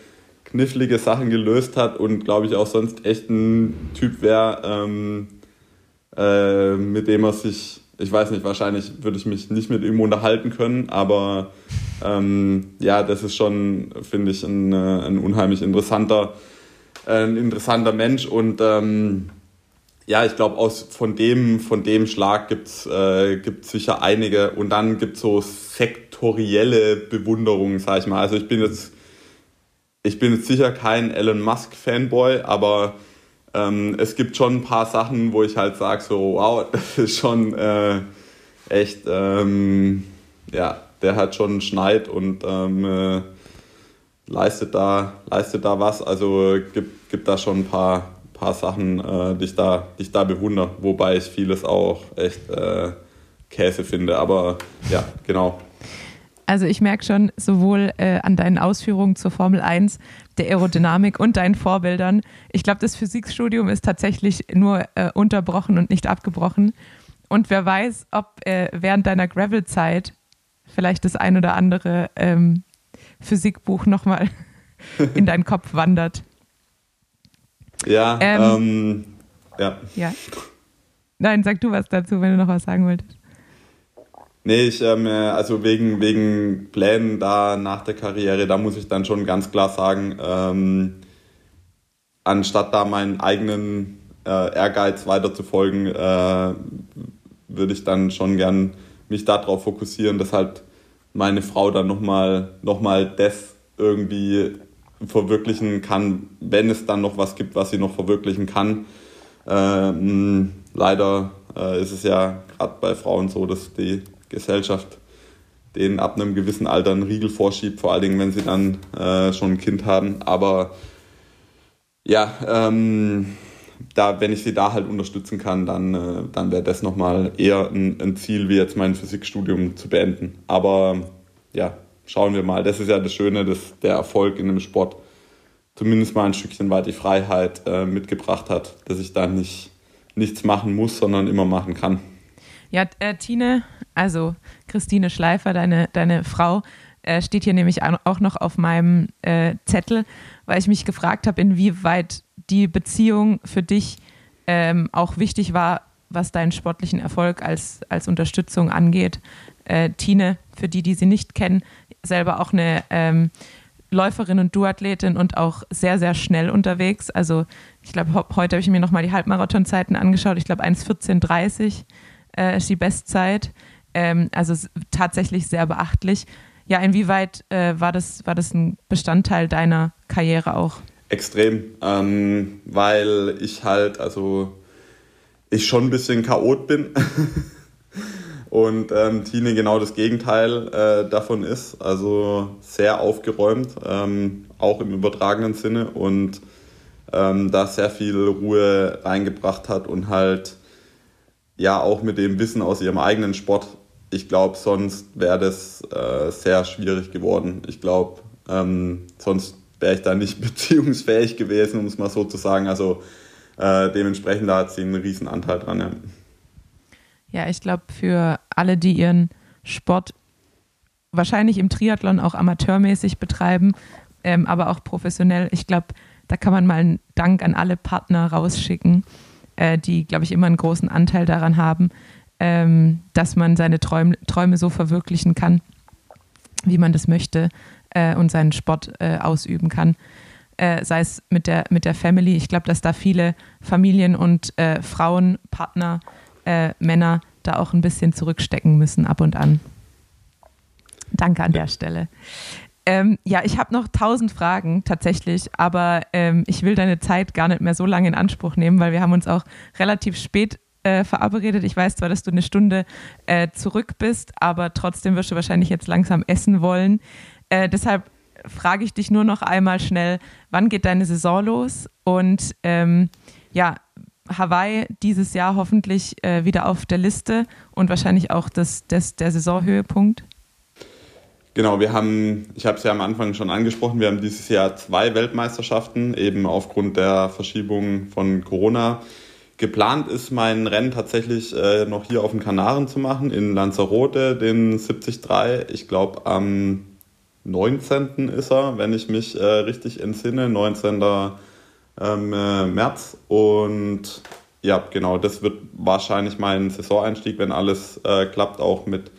knifflige Sachen gelöst hat und glaube ich auch sonst echt ein Typ wäre, ähm, äh, mit dem er sich ich weiß nicht, wahrscheinlich würde ich mich nicht mit ihm unterhalten können, aber ähm, ja, das ist schon, finde ich, ein, äh, ein unheimlich interessanter, ein interessanter Mensch und ähm, ja, ich glaube, von dem, von dem Schlag gibt es äh, sicher einige und dann gibt es so sektorielle Bewunderungen, sag ich mal. Also ich bin jetzt, ich bin jetzt sicher kein Elon Musk-Fanboy, aber ähm, es gibt schon ein paar Sachen, wo ich halt sage, so, wow, das ist schon äh, echt, ähm, ja, der hat schon Schneid und ähm, äh, leistet, da, leistet da was. Also gibt, gibt da schon ein paar, paar Sachen, äh, die, ich da, die ich da bewundere, wobei ich vieles auch echt äh, Käse finde. Aber ja, genau. Also ich merke schon sowohl äh, an deinen Ausführungen zur Formel 1, der Aerodynamik und deinen Vorbildern. Ich glaube, das Physikstudium ist tatsächlich nur äh, unterbrochen und nicht abgebrochen. Und wer weiß, ob äh, während deiner Gravel-Zeit vielleicht das ein oder andere ähm, Physikbuch nochmal in deinen Kopf wandert. Ja, ähm, ähm, ja. Ja. Nein, sag du was dazu, wenn du noch was sagen wolltest. Nee, ich, ähm, äh, also wegen, wegen Plänen da nach der Karriere, da muss ich dann schon ganz klar sagen, ähm, anstatt da meinen eigenen äh, Ehrgeiz weiterzufolgen, äh, würde ich dann schon gern mich darauf fokussieren, dass halt meine Frau dann nochmal noch mal das irgendwie verwirklichen kann, wenn es dann noch was gibt, was sie noch verwirklichen kann. Ähm, leider äh, ist es ja gerade bei Frauen so, dass die Gesellschaft denen ab einem gewissen Alter einen Riegel vorschiebt, vor allen Dingen, wenn sie dann äh, schon ein Kind haben. Aber ja, ähm, da, wenn ich sie da halt unterstützen kann, dann, äh, dann wäre das nochmal eher ein, ein, Ziel, wie jetzt mein Physikstudium zu beenden. Aber ja, schauen wir mal. Das ist ja das Schöne, dass der Erfolg in dem Sport zumindest mal ein Stückchen weit die Freiheit äh, mitgebracht hat, dass ich da nicht nichts machen muss, sondern immer machen kann. Ja, äh, Tine, also Christine Schleifer, deine, deine Frau, äh, steht hier nämlich auch noch auf meinem äh, Zettel, weil ich mich gefragt habe, inwieweit die Beziehung für dich ähm, auch wichtig war, was deinen sportlichen Erfolg als, als Unterstützung angeht. Äh, Tine, für die, die sie nicht kennen, selber auch eine ähm, Läuferin und Duathletin und auch sehr, sehr schnell unterwegs. Also ich glaube, heute habe ich mir nochmal die Halbmarathonzeiten angeschaut. Ich glaube, 1,14,30 äh, ist die Bestzeit. Ähm, also tatsächlich sehr beachtlich. Ja, inwieweit äh, war, das, war das ein Bestandteil deiner Karriere auch? Extrem, ähm, weil ich halt, also ich schon ein bisschen chaot bin und ähm, Tine genau das Gegenteil äh, davon ist, also sehr aufgeräumt, ähm, auch im übertragenen Sinne und ähm, da sehr viel Ruhe reingebracht hat und halt ja auch mit dem Wissen aus ihrem eigenen Sport. Ich glaube, sonst wäre das äh, sehr schwierig geworden. Ich glaube, ähm, sonst wäre ich da nicht beziehungsfähig gewesen, um es mal so zu sagen. Also äh, dementsprechend hat sie einen riesen Anteil dran. Ja, ja ich glaube, für alle, die ihren Sport wahrscheinlich im Triathlon auch amateurmäßig betreiben, ähm, aber auch professionell, ich glaube, da kann man mal einen Dank an alle Partner rausschicken, äh, die, glaube ich, immer einen großen Anteil daran haben, ähm, dass man seine Träum Träume so verwirklichen kann, wie man das möchte äh, und seinen Sport äh, ausüben kann. Äh, sei es mit der, mit der Family. Ich glaube, dass da viele Familien und äh, Frauen, Partner, äh, Männer da auch ein bisschen zurückstecken müssen ab und an. Danke an der Stelle. Ähm, ja, ich habe noch tausend Fragen tatsächlich, aber ähm, ich will deine Zeit gar nicht mehr so lange in Anspruch nehmen, weil wir haben uns auch relativ spät äh, verabredet. Ich weiß zwar, dass du eine Stunde äh, zurück bist, aber trotzdem wirst du wahrscheinlich jetzt langsam essen wollen. Äh, deshalb frage ich dich nur noch einmal schnell, wann geht deine Saison los? Und ähm, ja, Hawaii dieses Jahr hoffentlich äh, wieder auf der Liste und wahrscheinlich auch das, das, der Saisonhöhepunkt. Genau, wir haben, ich habe es ja am Anfang schon angesprochen, wir haben dieses Jahr zwei Weltmeisterschaften, eben aufgrund der Verschiebung von Corona. Geplant ist mein Rennen tatsächlich äh, noch hier auf den Kanaren zu machen, in Lanzarote, den 73. Ich glaube, am 19. ist er, wenn ich mich äh, richtig entsinne, 19. Ähm, äh, März. Und ja, genau, das wird wahrscheinlich mein Saisoneinstieg, wenn alles äh, klappt, auch mit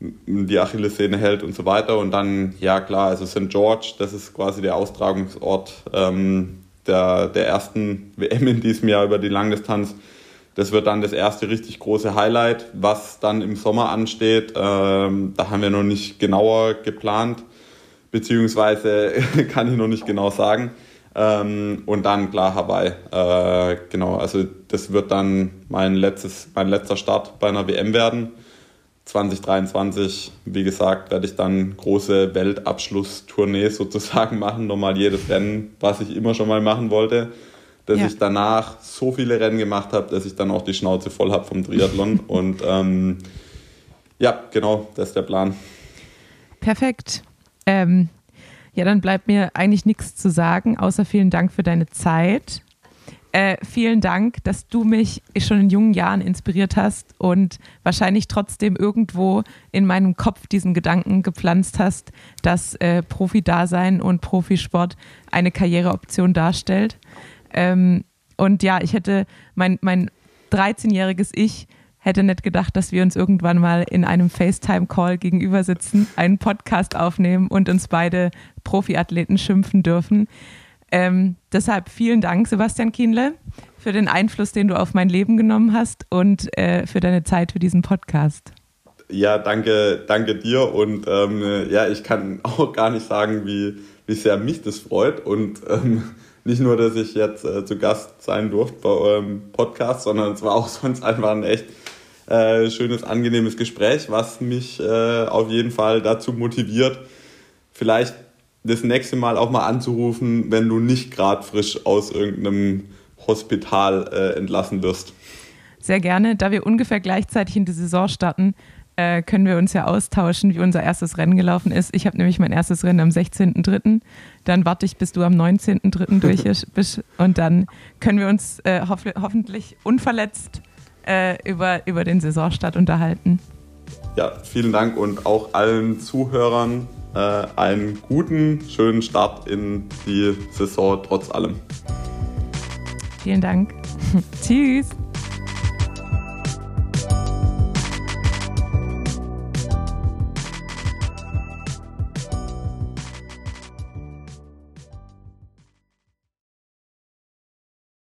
die Achillessehne hält und so weiter. Und dann, ja klar, also St. George, das ist quasi der Austragungsort ähm, der, der ersten WM in diesem Jahr über die Langdistanz. Das wird dann das erste richtig große Highlight, was dann im Sommer ansteht. Ähm, da haben wir noch nicht genauer geplant, beziehungsweise kann ich noch nicht genau sagen. Ähm, und dann klar Hawaii. Äh, genau, also das wird dann mein, letztes, mein letzter Start bei einer WM werden. 2023, wie gesagt, werde ich dann große Weltabschlusstournee sozusagen machen. Nochmal jedes Rennen, was ich immer schon mal machen wollte dass ja. ich danach so viele Rennen gemacht habe, dass ich dann auch die Schnauze voll habe vom Triathlon. Und ähm, ja, genau, das ist der Plan. Perfekt. Ähm, ja, dann bleibt mir eigentlich nichts zu sagen, außer vielen Dank für deine Zeit. Äh, vielen Dank, dass du mich schon in jungen Jahren inspiriert hast und wahrscheinlich trotzdem irgendwo in meinem Kopf diesen Gedanken gepflanzt hast, dass äh, Profi-Dasein und Profisport eine Karriereoption darstellt. Ähm, und ja, ich hätte mein, mein 13-jähriges Ich hätte nicht gedacht, dass wir uns irgendwann mal in einem FaceTime-Call gegenüber sitzen, einen Podcast aufnehmen und uns beide Profiathleten schimpfen dürfen. Ähm, deshalb vielen Dank, Sebastian Kienle, für den Einfluss, den du auf mein Leben genommen hast und äh, für deine Zeit für diesen Podcast. Ja, danke, danke dir und ähm, ja, ich kann auch gar nicht sagen, wie, wie sehr mich das freut und ähm, nicht nur, dass ich jetzt äh, zu Gast sein durfte bei eurem Podcast, sondern es war auch sonst einfach ein echt äh, schönes, angenehmes Gespräch, was mich äh, auf jeden Fall dazu motiviert, vielleicht das nächste Mal auch mal anzurufen, wenn du nicht gerade frisch aus irgendeinem Hospital äh, entlassen wirst. Sehr gerne. Da wir ungefähr gleichzeitig in die Saison starten, äh, können wir uns ja austauschen, wie unser erstes Rennen gelaufen ist. Ich habe nämlich mein erstes Rennen am 16.03. Dann warte ich, bis du am 19.03. durch bist. Und dann können wir uns äh, hoff hoffentlich unverletzt äh, über, über den Saisonstart unterhalten. Ja, vielen Dank und auch allen Zuhörern äh, einen guten, schönen Start in die Saison trotz allem. Vielen Dank. Tschüss.